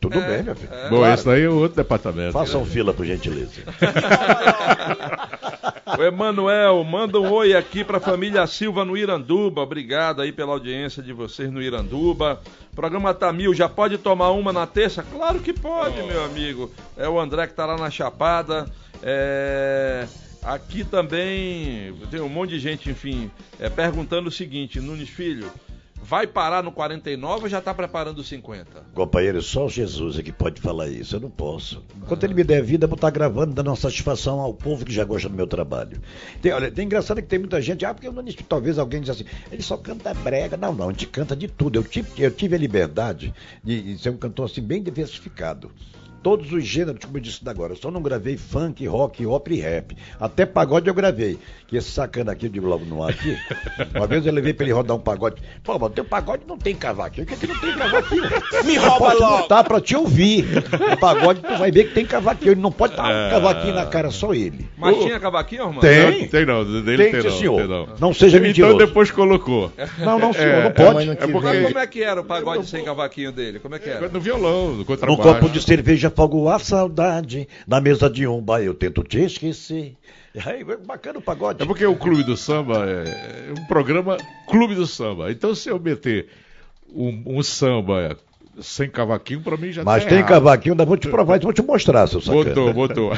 Tudo É, bem, meu filho. Bom, Claro. esse daí é outro departamento. Façam fila, por gentileza. *laughs* O Emanuel, manda um oi aqui pra família Silva no Iranduba. Obrigado aí pela audiência de vocês no Iranduba. Programa Tamil, já pode tomar uma na terça? Claro que pode, meu amigo. É o André que tá lá na Chapada. É, Aqui também tem um monte de gente, enfim, é, perguntando o seguinte, Nunes Filho, vai parar no 49 ou já tá preparando o 50? Companheiro, só Jesus é que pode falar isso. Eu não posso. Enquanto ele me der vida, eu vou estar gravando, dando uma satisfação ao povo que já gosta do meu trabalho. Tem, olha, tem engraçado que tem muita gente, ah, porque eu não talvez alguém diz assim, ele só canta brega. Não, não, a gente canta de tudo. Eu tive, eu tive a liberdade de, de ser um cantor assim bem diversificado. Todos os gêneros, como eu disse agora, eu só não gravei funk, rock, ópera e rap. Até pagode eu gravei. Que esse sacana aqui, eu digo logo no ar aqui, *laughs* uma vez eu levei pra ele rodar um pagode. Pô, mas teu pagode não tem cavaquinho. Por que, que não tem cavaquinho? *laughs* Me Eu rouba logo. botar pra te ouvir. O pagode tu vai ver que tem cavaquinho. Ele não pode estar É. um cavaquinho na cara, só ele. Mas tinha cavaquinho, irmão? Tem. Não, tem não, dele Tem, tem, não, senhor. tem não. Não seja Então mentiroso. depois colocou. Não, não, senhor, É, não pode. é Mas porque como é que era o pagode sem cavaquinho dele? Como é que era? no violão, no No contrabaixo. copo de cerveja fogo a saudade. Na mesa de um bar eu tento te esquecer. Aí, bacana o pagode. É porque o Clube do Samba é é um programa Clube do Samba. Então se eu meter um, um samba sem cavaquinho, pra mim já Mas tá tem errado. cavaquinho, ainda vou te provar, vou te mostrar, seu sacana. Botou, botou.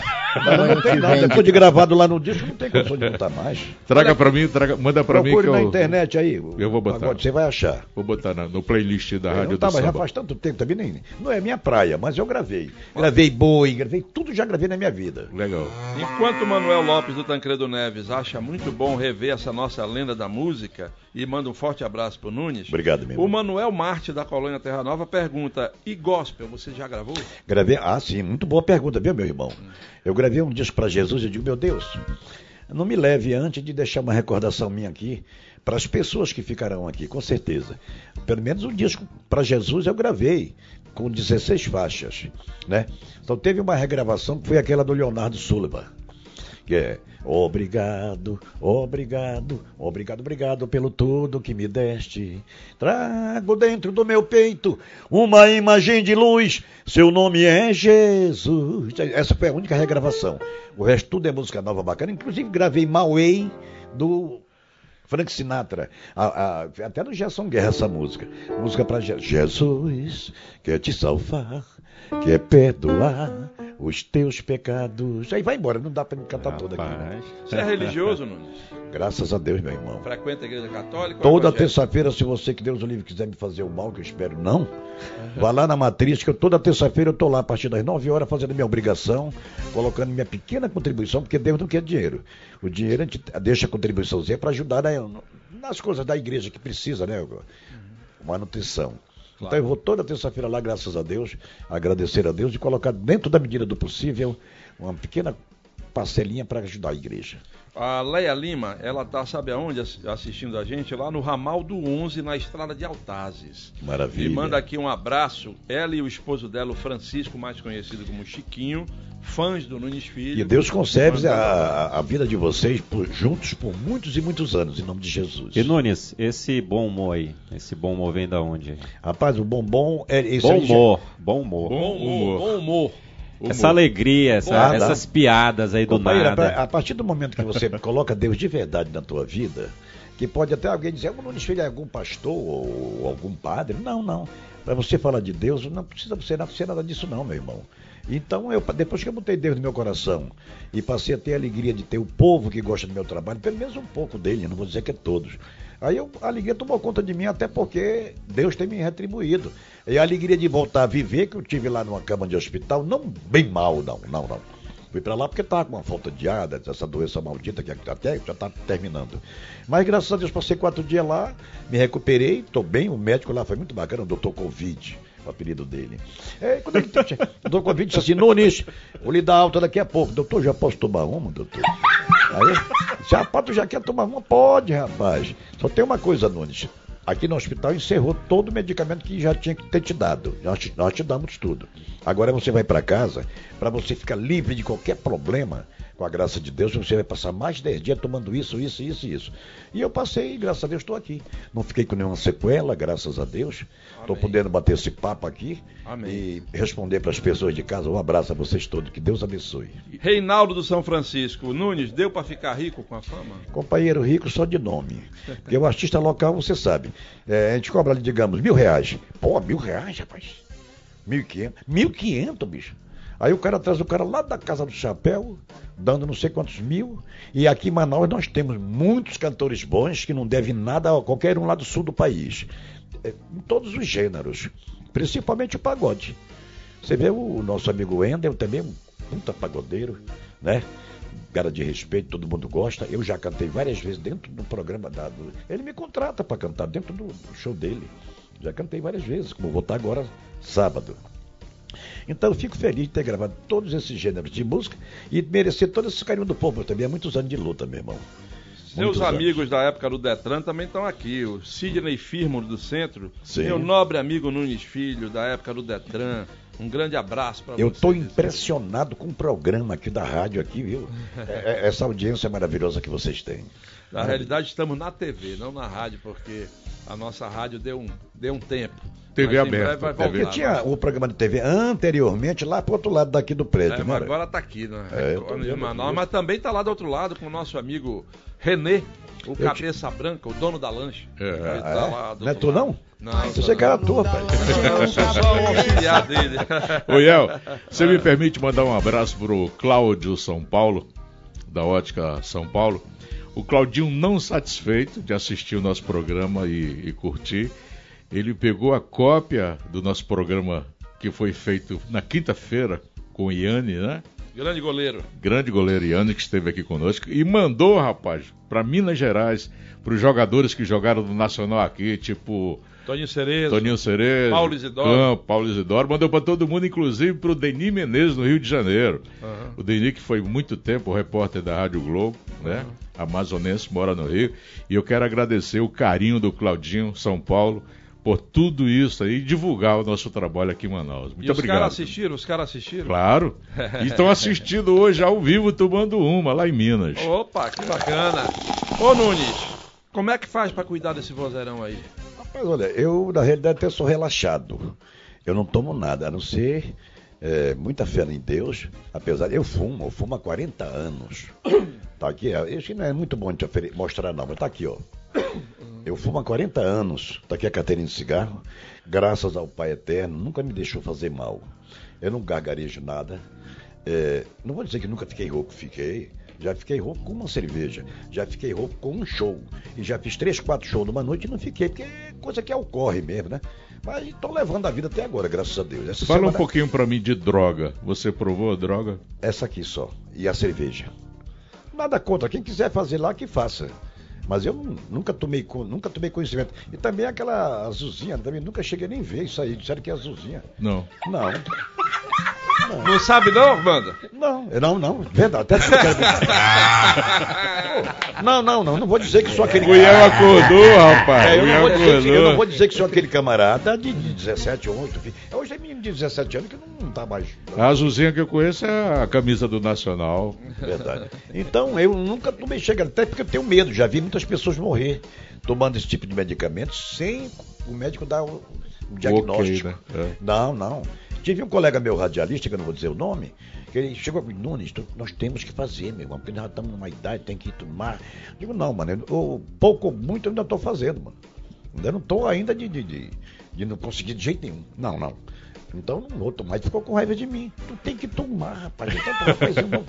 Não, não tem nada. Depois de gravado lá no disco, não tem condição de botar mais. Traga pra mim, traga, manda pra mim Procure que na eu, internet aí. eu vou botar. pagode, você vai achar. vou botar na- no playlist da Eu Rádio não do tava, já Samba. faz tanto tempo também, nem, não é minha praia, mas eu gravei. Gravei boi, gravei tudo, já gravei na minha vida. Legal. Enquanto o Manuel Lopes do Tancredo Neves acha muito bom rever essa nossa lenda da música e manda um forte abraço pro Nunes. Obrigado, meu O. Manuel Marte da Colônia Terra Nova pergunta: e gospel, você já gravou? Gravei, ah, sim, muito boa pergunta, viu, meu irmão? Eu gravei um disco para Jesus e eu digo, meu Deus, não me leve antes de deixar uma recordação minha aqui para as pessoas que ficarão aqui, com certeza. Pelo menos um disco para Jesus eu gravei com 16 faixas, né? Então teve uma regravação que foi aquela do Leonardo Sullivan. Que é Obrigado, obrigado, obrigado, obrigado pelo tudo que me deste. Trago dentro do meu peito uma imagem de luz. Seu nome é Jesus. Essa foi a única regravação. O resto tudo é música nova bacana. Inclusive gravei Mauei do Frank Sinatra. A- a- até no Gerson Guerra essa música. Música para Jesus, quer te salvar, quer perdoar os teus pecados. Aí vai embora, não dá para me cantar toda aqui. né? Você é religioso, Nunes? Graças a Deus, meu irmão. Frequenta a igreja católica? Toda terça-feira, se você que Deus o livre quiser me fazer o mal, que eu espero não, vá lá na matriz, que eu, toda terça-feira eu tô lá a partir das 9 horas fazendo minha obrigação, colocando minha pequena contribuição, porque Deus não quer dinheiro. O dinheiro a gente deixa a contribuiçãozinha para ajudar né, nas coisas da igreja que precisa, né? Manutenção. Então eu vou toda terça-feira lá, graças a Deus, agradecer a Deus e colocar dentro da medida do possível uma pequena parcelinha para ajudar a igreja. A Leia Lima, ela tá, sabe aonde, ass- assistindo a gente? Lá no ramal do 11, na estrada de Altazes. Maravilha. E manda aqui um abraço, ela e o esposo dela, o Francisco, mais conhecido como Chiquinho, fãs do Nunes Filho. E Deus conserve Manda- a, a vida de vocês por- juntos por muitos e muitos anos, em nome de Jesus. E Nunes, esse bom humor aí, esse bom humor vem da onde? Rapaz, o bombom é esse Bom já- humor, bom humor. Bom humor, bom humor. Essa alegria, essa- Ah, essas piadas aí do Companheiro, nada. a partir do momento que você *laughs* coloca Deus de verdade na tua vida, que pode até alguém dizer, o Nunes Filho é algum pastor ou algum padre. Não, não. Para você falar de Deus, não precisa ser nada, ser nada disso não, meu irmão. Então, eu, depois que eu botei Deus no meu coração e passei a ter a alegria de ter o povo que gosta do meu trabalho, pelo menos um pouco dele, não vou dizer que é todos. Aí eu- a alegria tomou conta de mim, até porque Deus tem me retribuído. E a alegria de voltar a viver, que eu tive lá numa cama de hospital, não bem mal, não, não, não. Fui pra lá porque tava com uma falta de ar, essa doença maldita que até já tá terminando. Mas graças a Deus passei quatro dias lá, me recuperei, tô bem, o médico lá foi muito bacana, o doutor Covid. O apelido dele. É, quando ele tinha- o doutor Covid disse assim, Nunes, vou lhe dar alta daqui a pouco. Doutor, já posso tomar uma, doutor? Aí, se rapaz, tu já quer tomar uma? Pode, rapaz. Só tem uma coisa, Nunes. Aqui no hospital encerrou todo o medicamento que já tinha que ter te dado. Nós te, nós te damos tudo. Agora você vai para casa, para você ficar livre de qualquer problema, com a graça de Deus, você vai passar mais de 10 dias tomando isso, isso, isso e isso. E eu passei, e graças a Deus, estou aqui. Não fiquei com nenhuma sequela, graças a Deus. Estou podendo bater esse papo aqui Amém. e responder para as pessoas de casa. Um abraço a vocês todos, que Deus abençoe. Reinaldo do São Francisco. Nunes, deu pra ficar rico com a fama? Companheiro rico só de nome. Porque o artista local, você sabe, é, a gente cobra digamos, mil reais. Pô, mil reais, rapaz. Mil e quinhentos. Mil e quinhentos, bicho. Aí o cara traz o cara lá da Casa do Chapéu, dando não sei quantos mil. E aqui em Manaus nós temos muitos cantores bons que não devem nada a qualquer um lá do sul do país. É, em todos os gêneros. Principalmente o pagode. Você vê o nosso amigo Wendel também, um puta pagodeiro, né? Cara de respeito, todo mundo gosta. Eu já cantei várias vezes dentro do programa dado. Ele me contrata para cantar dentro do do show dele. Já cantei várias vezes, como vou estar agora sábado. Então eu fico feliz de ter gravado todos esses gêneros de música e merecer todo esse carinho do povo também. Há muitos anos de luta, meu irmão. Seus Muitos anos. amigos da época do Detran também estão aqui. O Sidney Firmo do Centro. Sim. Meu nobre amigo Nunes Filho, da época do Detran. Um grande abraço para Eu estou impressionado com o programa aqui da rádio aqui, viu? *laughs* É- é- Essa audiência maravilhosa que vocês têm. Na realidade, estamos na TV, não na rádio, porque a nossa rádio deu um, deu um tempo. TV Mas aberta, breve vai voltar. Porque tinha o programa de TV anteriormente lá pro outro lado daqui do prédio, É, né? mas agora tá aqui, né? É, de Manaus, mas também tá lá do outro lado com o nosso amigo Renê, o cabeça branca, o dono da lanche. É. Ele tá Ah, é? lá do Não é tu, não? Não, é tua, pai. *laughs* Eu sou só o auxiliar dele. *laughs* Ô, Iel, você me permite mandar um abraço pro Cláudio São Paulo, da Ótica São Paulo. O Claudinho, não satisfeito de assistir o nosso programa e, e curtir, ele pegou a cópia do nosso programa que foi feito na quinta-feira com o Iane, né? Grande goleiro. grande goleiro Iane que esteve aqui conosco e mandou, rapaz, para Minas Gerais, para os jogadores que jogaram no Nacional aqui, tipo Toninho Cerezo. Toninho Cerezo, Paulo Isidoro. Campo, Paulo Isidoro, mandou para todo mundo, inclusive para o Denis Menezes no Rio de Janeiro. Aham. O Denis que foi muito tempo repórter da Rádio Globo, né? Amazonense, mora no Rio. E eu quero agradecer o carinho do Claudinho São Paulo por tudo isso aí divulgar o nosso trabalho aqui em Manaus. Muito e os obrigado. caras assistiram? Os caras assistiram? Claro. E estão *laughs* assistindo hoje ao vivo tomando uma lá em Minas. Opa, que bacana. Ô Nunes, como é que faz pra cuidar desse vozeirão aí? Mas olha, eu na realidade até sou relaxado. Eu não tomo nada, a não ser é, muita fé em Deus. Apesar eu fumo, eu fumo há 40 anos. *coughs* Tá aqui, ó, isso não é muito bom de mostrar não, mas tá aqui, ó. *coughs* Eu fumo há 40 anos, tá aqui a carteirinha de cigarro. Graças ao Pai Eterno, nunca me deixou fazer mal. Eu não gargarejo nada. É, não vou dizer que nunca fiquei rouco, fiquei. Já fiquei rouco com uma cerveja. Já fiquei rouco com um show. E já fiz três, quatro shows numa noite e não fiquei, porque é coisa que ocorre mesmo, né? Mas estou levando a vida até agora, graças a Deus. Essa Fala um semana- pouquinho pra mim de droga. Você provou a droga? Essa aqui só. E a cerveja. Nada contra. Quem quiser fazer lá, que faça. Mas eu nu- nunca tomei, nunca tomei conhecimento. E também aquela azulzinha, também nunca cheguei nem a ver isso aí. Disseram que é azulzinha. Não. Não. Não sabe não, Wanda? Não, não, não. Verdade. Até que eu quero *laughs* Não, não, não. Não vou dizer que sou aquele O Iel acordou, rapaz. É, eu, não vou dizer que, eu não vou dizer que sou aquele camarada de, de 17 ou 8. Hoje é menino de 17 anos que não, não tá mais. A azulzinha que eu conheço é a camisa do Nacional. Verdade. Então, eu nunca tomei chegando, até porque eu tenho medo. Já vi muitas pessoas morrer tomando esse tipo de medicamento sem o médico dar o, diagnóstico. né? É. Não, não. Tive um colega meu radialista, que eu não vou dizer o nome, que ele chegou comigo, Nunes, tu- nós temos que fazer, meu irmão, porque nós já estamos numa idade, tem que tomar. Digo, não, mano, eu, eu- pouco ou muito eu ainda estou fazendo, mano. Ainda não estou ainda de, de, de, de não conseguir de jeito nenhum. Não, não. Então não vou tomar. Ele ficou com raiva de mim. Tu tem que tomar, rapaz. Então, rapaz, eu não. não.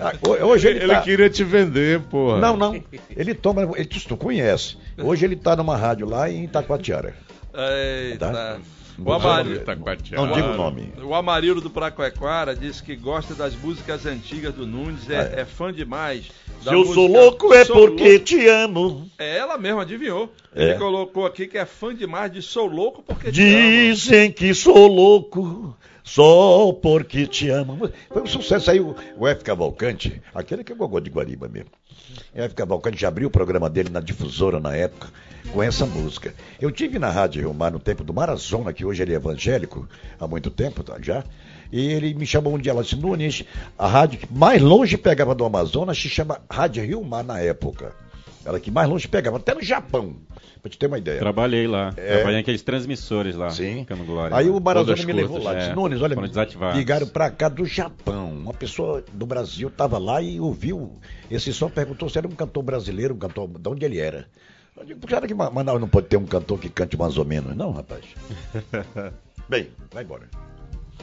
Ah, ho- Hoje ele, Ele tá... queria te vender, porra. Não, não. Ele toma. Ele, tu tu conhece. Hoje ele tá numa rádio lá em Itacoatiara. Eita. Tá? O Amarildo, Itacoatiara. Não diga o nome. o Amarildo do Pracoequara disse que gosta das músicas antigas do Nunes, é, é fã demais. Se eu sou música louco é Sou porque Louco. te amo. É ela mesma, adivinhou. É. Ele colocou aqui que é fã demais de Sou Louco porque te amo. Dizem que sou louco só porque te amo. Foi um sucesso aí o, o F. Cavalcante, aquele que é gogô de Guariba mesmo. O F. Cavalcante já abriu o programa dele na difusora na época com essa música. Eu tive na Rádio Rio Mar no tempo do Marazona, que hoje ele é evangélico, há muito tempo tá, já. E ele me chamou um dia, ela disse, Nunes, a rádio que mais longe pegava do Amazonas se chama Rádio Rio Mar na época. Ela que mais longe pegava, até no Japão, pra te ter uma ideia. Trabalhei lá. É. Trabalhei naqueles transmissores lá. Sim. Cano Glória. Aí o Marazona Todas me levou curtas. lá. Disse, É, Nunes, olha, ligaram pra cá do Japão. Uma pessoa do Brasil estava lá e ouviu esse som, perguntou se era um cantor brasileiro, um cantor, de onde ele era. Eu digo, será que Ma- Manaus não pode ter um cantor que cante mais ou menos? Não, rapaz. *laughs* Bem, vai embora.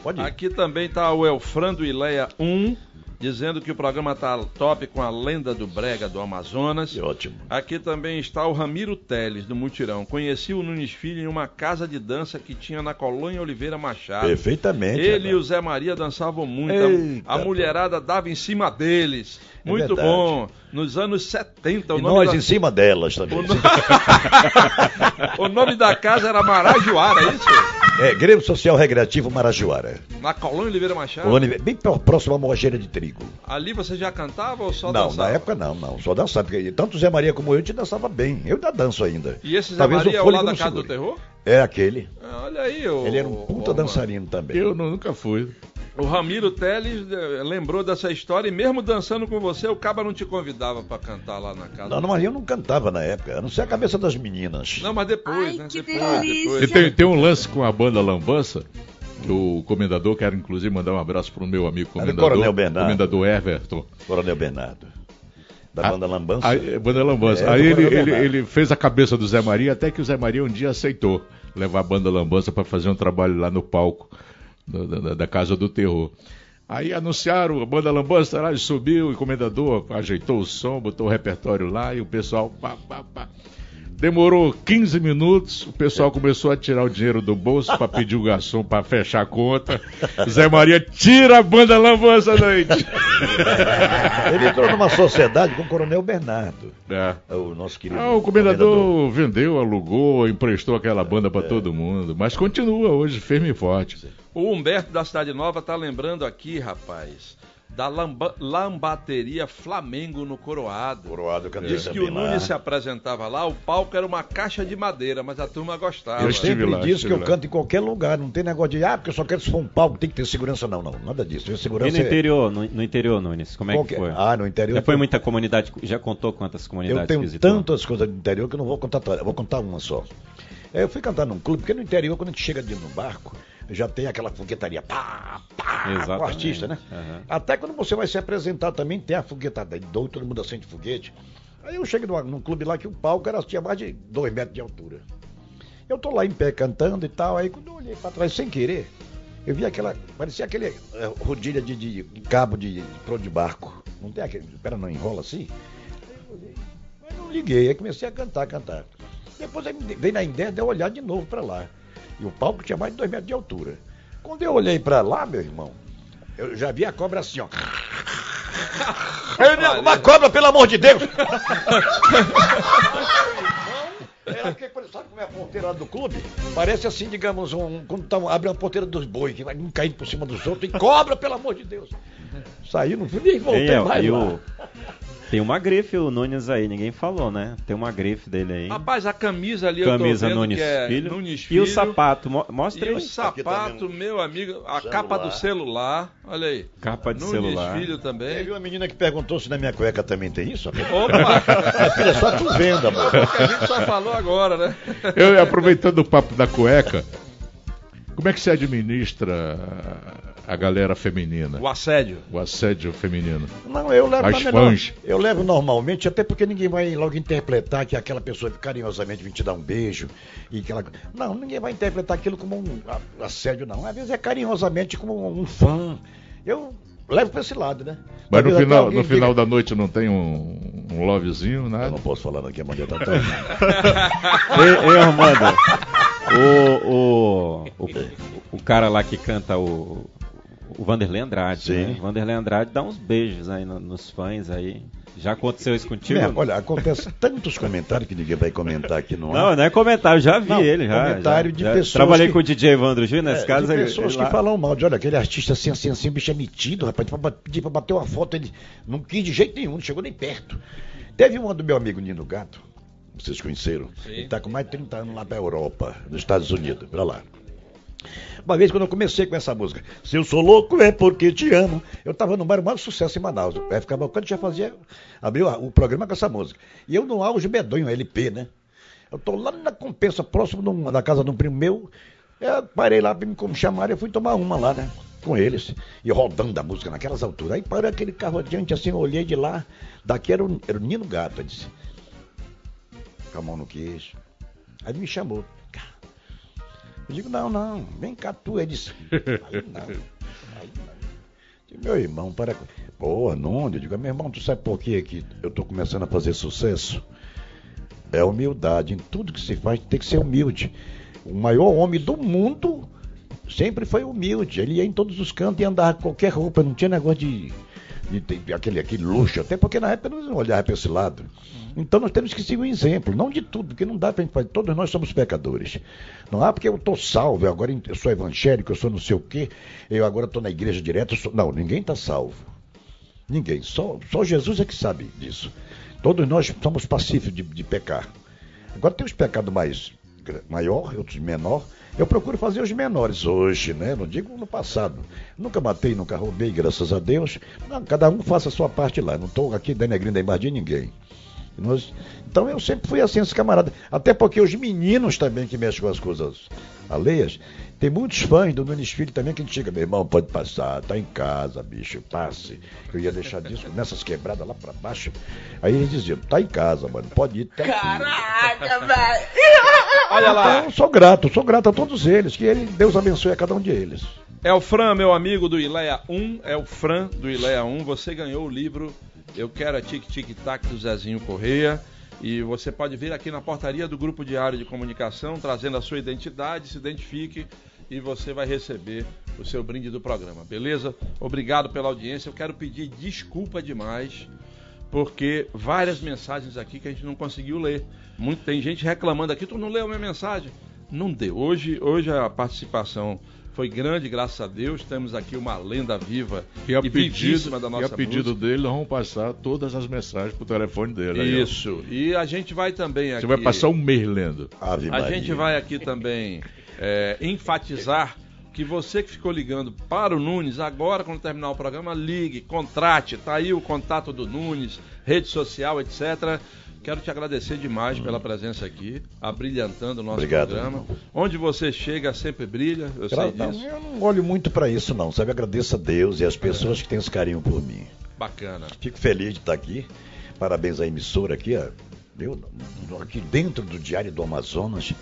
Pode ir. Aqui também está o Elfrando Ileia 1, dizendo que o programa tá top com a lenda do Brega do Amazonas. Que ótimo. Aqui também está o Ramiro Teles, do Mutirão. Conheci o Nunes Filho em uma casa de dança que tinha na Colônia Oliveira Machado. Perfeitamente. Ele e o Zé Maria dançavam muito. Eita, a mulherada dava em cima deles. É Muito verdade. bom. Nos anos 70, o E nome nós da... em cima delas também. O, no- *laughs* o nome da casa era Marajoara, é isso? É, Grêmio Social Recreativo Marajoara. Na Colônia Oliveira Machado. Colônia- Bem pró- próximo à mojeira de trigo. Ali você já cantava ou só não, dançava? na época não, não. Só dançava. Porque tanto Zé Maria como eu, a gente dançava bem. Eu ainda danço ainda. E esse Zé Talvez Maria é o lá da não Casa do segure. Terror? É aquele. Ah, Olha aí, o. Ele era um puta o- dançarino também. Eu nu- nunca fui. O Ramiro Teles eh, lembrou dessa história e mesmo dançando com você, o Caba não te convidava pra cantar lá na casa. Não, não, mas eu não cantava na época, a não ser a cabeça das meninas. Não, mas depois, Ai, né? que depois, delícia. E depois. tem, tem um lance com a banda Lambança. O comendador, quero inclusive mandar um abraço pro meu amigo comendador. Coronel Bernardo. Comendador Everton. Coronel Bernardo. Da Ah, banda Lambança. Aí, banda Lambança. É, Aí ele, ele, ele fez a cabeça do Zé Maria, até que o Zé Maria um dia aceitou levar a banda Lambança para fazer um trabalho lá no palco da, da- da Casa do Terror. Aí anunciaram a banda Lambança, lá, subiu, o comendador ajeitou o som, botou o repertório lá e o pessoal. Pá, pá. Demorou 15 minutos, o pessoal começou a tirar o dinheiro do bolso para pedir o garçom para fechar a conta. Zé Maria tira a banda Lambança daí. Ele entrou numa sociedade com o Coronel Bernardo. É. O nosso querido. Ah, o comendador vendeu, alugou, emprestou aquela banda pra todo mundo, mas continua hoje firme e forte. O Humberto da Cidade Nova tá lembrando aqui, rapaz, da lamba- lambateria Flamengo no Coroado. Coroado cantei Diz que o também lá. Nunes se apresentava lá, o palco era uma caixa de madeira, mas a turma gostava. Eu sempre lá, disse que eu lá. canto em qualquer lugar, não tem negócio de, ah, porque eu só quero se for um palco, tem que ter segurança. Não, não, nada disso. E Segurança no é- interior, no, no interior, Nunes, como é Qualquer- que foi? Ah, no interior. Já foi muita comunidade, já contou quantas Eu comunidades tenho visitou? tantas coisas do interior que eu não vou contar todas. Eu vou contar uma só. É, Eu fui cantar num clube, porque no interior, quando a gente chega de no barco, já tem aquela foguetaria, pá, pá, com o artista, né? Aham. Até quando você vai se apresentar também, tem a foguetada, doido, todo mundo acende foguete. Aí eu chego numa- num clube lá que o palco era, tinha mais de dois metros de altura. Eu tô lá em pé cantando e tal, aí quando eu olhei pra trás sem querer, eu vi aquela, parecia aquele é, rodilha de, de- de cabo de, de pronto de barco. Não tem aquele, espera, não enrola assim? Aí eu não liguei, aí comecei a cantar, cantar. Depois aí veio na ideia de eu olhar de novo pra lá. E o palco tinha mais de dois metros de altura. Quando eu olhei pra lá, meu irmão, eu já vi a cobra assim, ó. Nego, uma cobra, pelo amor de Deus! Era porque, sabe como é a porteira lá do clube? Parece assim, digamos, um, quando tá, abre uma porteira dos bois, que vai um caindo por cima dos outros, e cobra, pelo amor de Deus! Saí, não nem voltei mais e lá. o- tem uma grife o Nunes aí, ninguém falou, né? Tem uma grife dele aí. Rapaz, a camisa ali Camisa eu tô vendo Nunes que é Filho. Nunes E Filho. o sapato, mo- mostra E aí. o sapato, meu amigo, a Celular. capa do celular, olha aí. Capa de Nunes celular. Filho também. Teve uma menina que perguntou se na minha cueca também tem isso? Opa! *laughs* Filha, só tu vendo, amor. que a gente só falou agora, né? Eu, aproveitando o papo da cueca, como é que se administra a galera feminina? O assédio. O assédio feminino. Não, eu levo As fãs. Eu levo normalmente, até porque ninguém vai logo interpretar que aquela pessoa que carinhosamente vem te dar um beijo e aquela. Não, ninguém vai interpretar aquilo como um assédio, não. Às vezes é carinhosamente como um fã. Eu levo pra esse lado, né? Mas no final, no final diga- da noite não tem um, um lovezinho, Eu nada? não posso falar aqui, a mulher tá tão... *laughs* Ei, ei, Armando, o, o, o, o cara lá que canta o, o Vanderlei Andrade, Sim. né? O Vanderlei Andrade dá uns beijos aí no- nos fãs aí. Já aconteceu isso contigo? Mesmo, olha, acontece *laughs* tantos comentários que ninguém vai comentar aqui no ar. Não, não é comentário, já vi Não, ele. Já, comentário já- de já pessoas Trabalhei que- com o DJ Evandro Júnior, nesse É, caso. de pessoas ele que lá- falam mal, de olha, aquele artista assim, assim, assim, o bicho é metido, rapaz, pra pedir pra bater uma foto, ele não quis de jeito nenhum, não chegou nem perto. Teve uma do meu amigo Nino Gato, vocês conheceram, ele tá com mais de 30 anos lá pra Europa, nos Estados Unidos, pra lá. Uma vez quando eu comecei com essa música, se eu sou louco é porque te amo, eu tava no o maior sucesso em Manaus, o F. Cavalcante já fazia, abriu o programa com essa música. E eu no auge medonho, LP, né? Eu tô lá na compensa, próximo da casa de um primo meu. Eu parei lá, me chamaram, eu fui tomar uma lá, né? Com eles. E rodando a música naquelas alturas. Aí parou aquele carro adiante, assim, eu olhei de lá. Daqui era o, era o Nino Gato, eu disse. Com a mão no queixo. Aí me chamou. Eu digo, não, não, vem cá tu. Ele disse, aí não, aí não. Digo, meu irmão, para. Pô, Nuno, eu digo, meu irmão, tu sabe por quê que eu tô começando a fazer sucesso? É humildade. Em tudo que se faz tem que ser humilde. O maior homem do mundo sempre foi humilde. Ele ia em todos os cantos e andava com qualquer roupa, não tinha negócio de, de, de- aquele, aquele luxo, até porque na época não olhava para esse lado. Então nós temos que seguir um exemplo, não de tudo, porque não dá para gente fazer. Todos nós somos pecadores. Não é porque eu estou salvo, eu agora eu sou evangélico, eu sou não sei o quê, eu agora estou na igreja direto. eu sou- Não, ninguém está salvo. Ninguém. Só, só Jesus é que sabe disso. Todos nós somos passíveis de, de pecar. Agora tem os pecados mais maior, outros menor. Eu procuro fazer os menores hoje, né? Não digo no passado. Nunca matei, nunca roubei, graças a Deus. Não, cada um faça a sua parte lá. Não estou aqui denegrindo a imagem de ninguém. Nós- então eu sempre fui assim, esse camarada. Até porque os meninos também que mexem com as coisas alheias, tem muitos fãs do Nunes Filho também que a gente chega, meu irmão, pode passar, tá em casa, bicho, passe. Eu ia deixar disco nessas quebradas lá pra baixo. Aí eles diziam, tá em casa, mano, pode ir. Tá aqui." Caraca, *laughs* velho. Olha lá. Então, sou grato, sou grato a todos eles, que ele, Deus abençoe a cada um deles. É o Fran, meu amigo do Ileia 1, é o Fran do Ileia 1. Você ganhou o livro Eu Quero a Tic Tic Tac do Zezinho Correia. E você pode vir aqui na portaria do Grupo Diário de Comunicação, trazendo a sua identidade, se identifique e você vai receber o seu brinde do programa, beleza? Obrigado pela audiência. Eu quero pedir desculpa demais, porque várias mensagens aqui que a gente não conseguiu ler. Muito, tem gente reclamando aqui, tu não leu minha mensagem? Não deu. Hoje, hoje a participação foi grande, graças a Deus. Temos aqui uma lenda viva E a vivíssima pedido, da e nossa a pedido música. dele, nós vamos passar todas as mensagens pro telefone dele. aí. Isso. E a gente vai também aqui. Você vai passar um mês lendo. Ave A Maria. gente vai aqui também é, enfatizar que você que ficou ligando para o Nunes, agora quando terminar o programa, ligue, contrate, tá aí o contato do Nunes, rede social, etc. Quero te agradecer demais pela presença aqui, abrilhantando o nosso Obrigado, programa. Onde você chega sempre brilha, eu sei Gra- não, disso. eu não olho muito pra isso, não, sabe? Agradeço a Deus e as pessoas que têm esse carinho por mim. Bacana. Fico feliz de estar aqui. Parabéns à emissora aqui, ó. Eu, aqui dentro do Diário do Amazonas.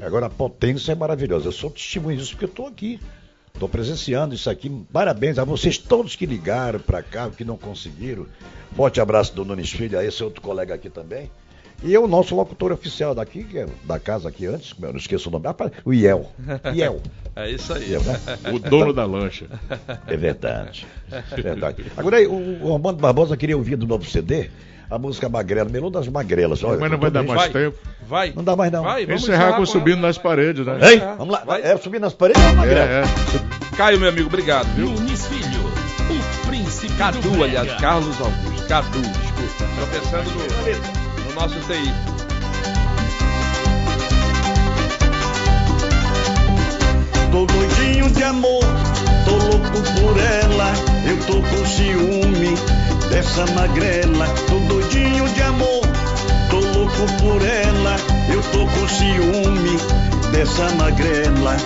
Agora a potência é maravilhosa. Eu sou testemunho disso porque eu estou aqui. Estou presenciando isso aqui. Parabéns a vocês todos que ligaram para cá, que não conseguiram. Forte abraço do Nunes Filho, a esse outro colega aqui também. E o nosso locutor oficial daqui, que é da casa aqui antes, eu não esqueço o nome, o Iel. Iel. *laughs* É isso aí. Iel, né? O dono da lancha. É verdade. É verdade. Agora, aí, o, o Armando Barbosa queria ouvir do novo CD a música Magrela, Melô das Magrelas. Olha, Mas não vai dar mais isso. tempo. Vai. Não dá mais não. Vai, vamos Encerrar com subindo nas paredes, né? Hein? Vamos lá. É subir nas paredes ou Magrela? É, é. Caio, meu amigo, obrigado, viu? Nunes Filho, o príncipe Cadu, aliás, Carlos Augusto. Cadu, desculpa. Tô pensando no, no nosso TI. Tô doidinho de amor, tô louco por ela. Eu tô com ciúme dessa magrela. Tô doidinho de amor, tô louco por ela. Eu tô com ciúme dessa magrela.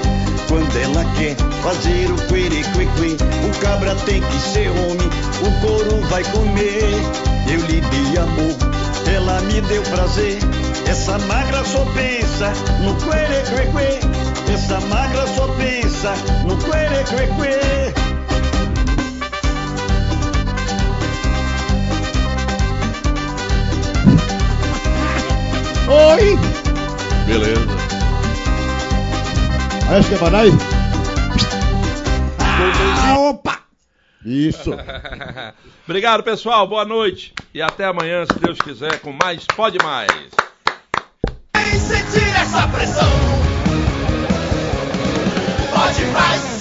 Quando ela quer fazer o querequeque, o cabra tem que ser homem, o couro vai comer. Eu lhe dei amor, ela me deu prazer. Essa magra só pensa no querequeque. Essa magra só pensa no querequeque. Oi! Beleza. Aí, é aí. Ah, opa! Isso. *laughs* Obrigado, pessoal. Boa noite. E até amanhã, se Deus quiser, com mais Pode Mais. Sentir essa pressão. Pode mais.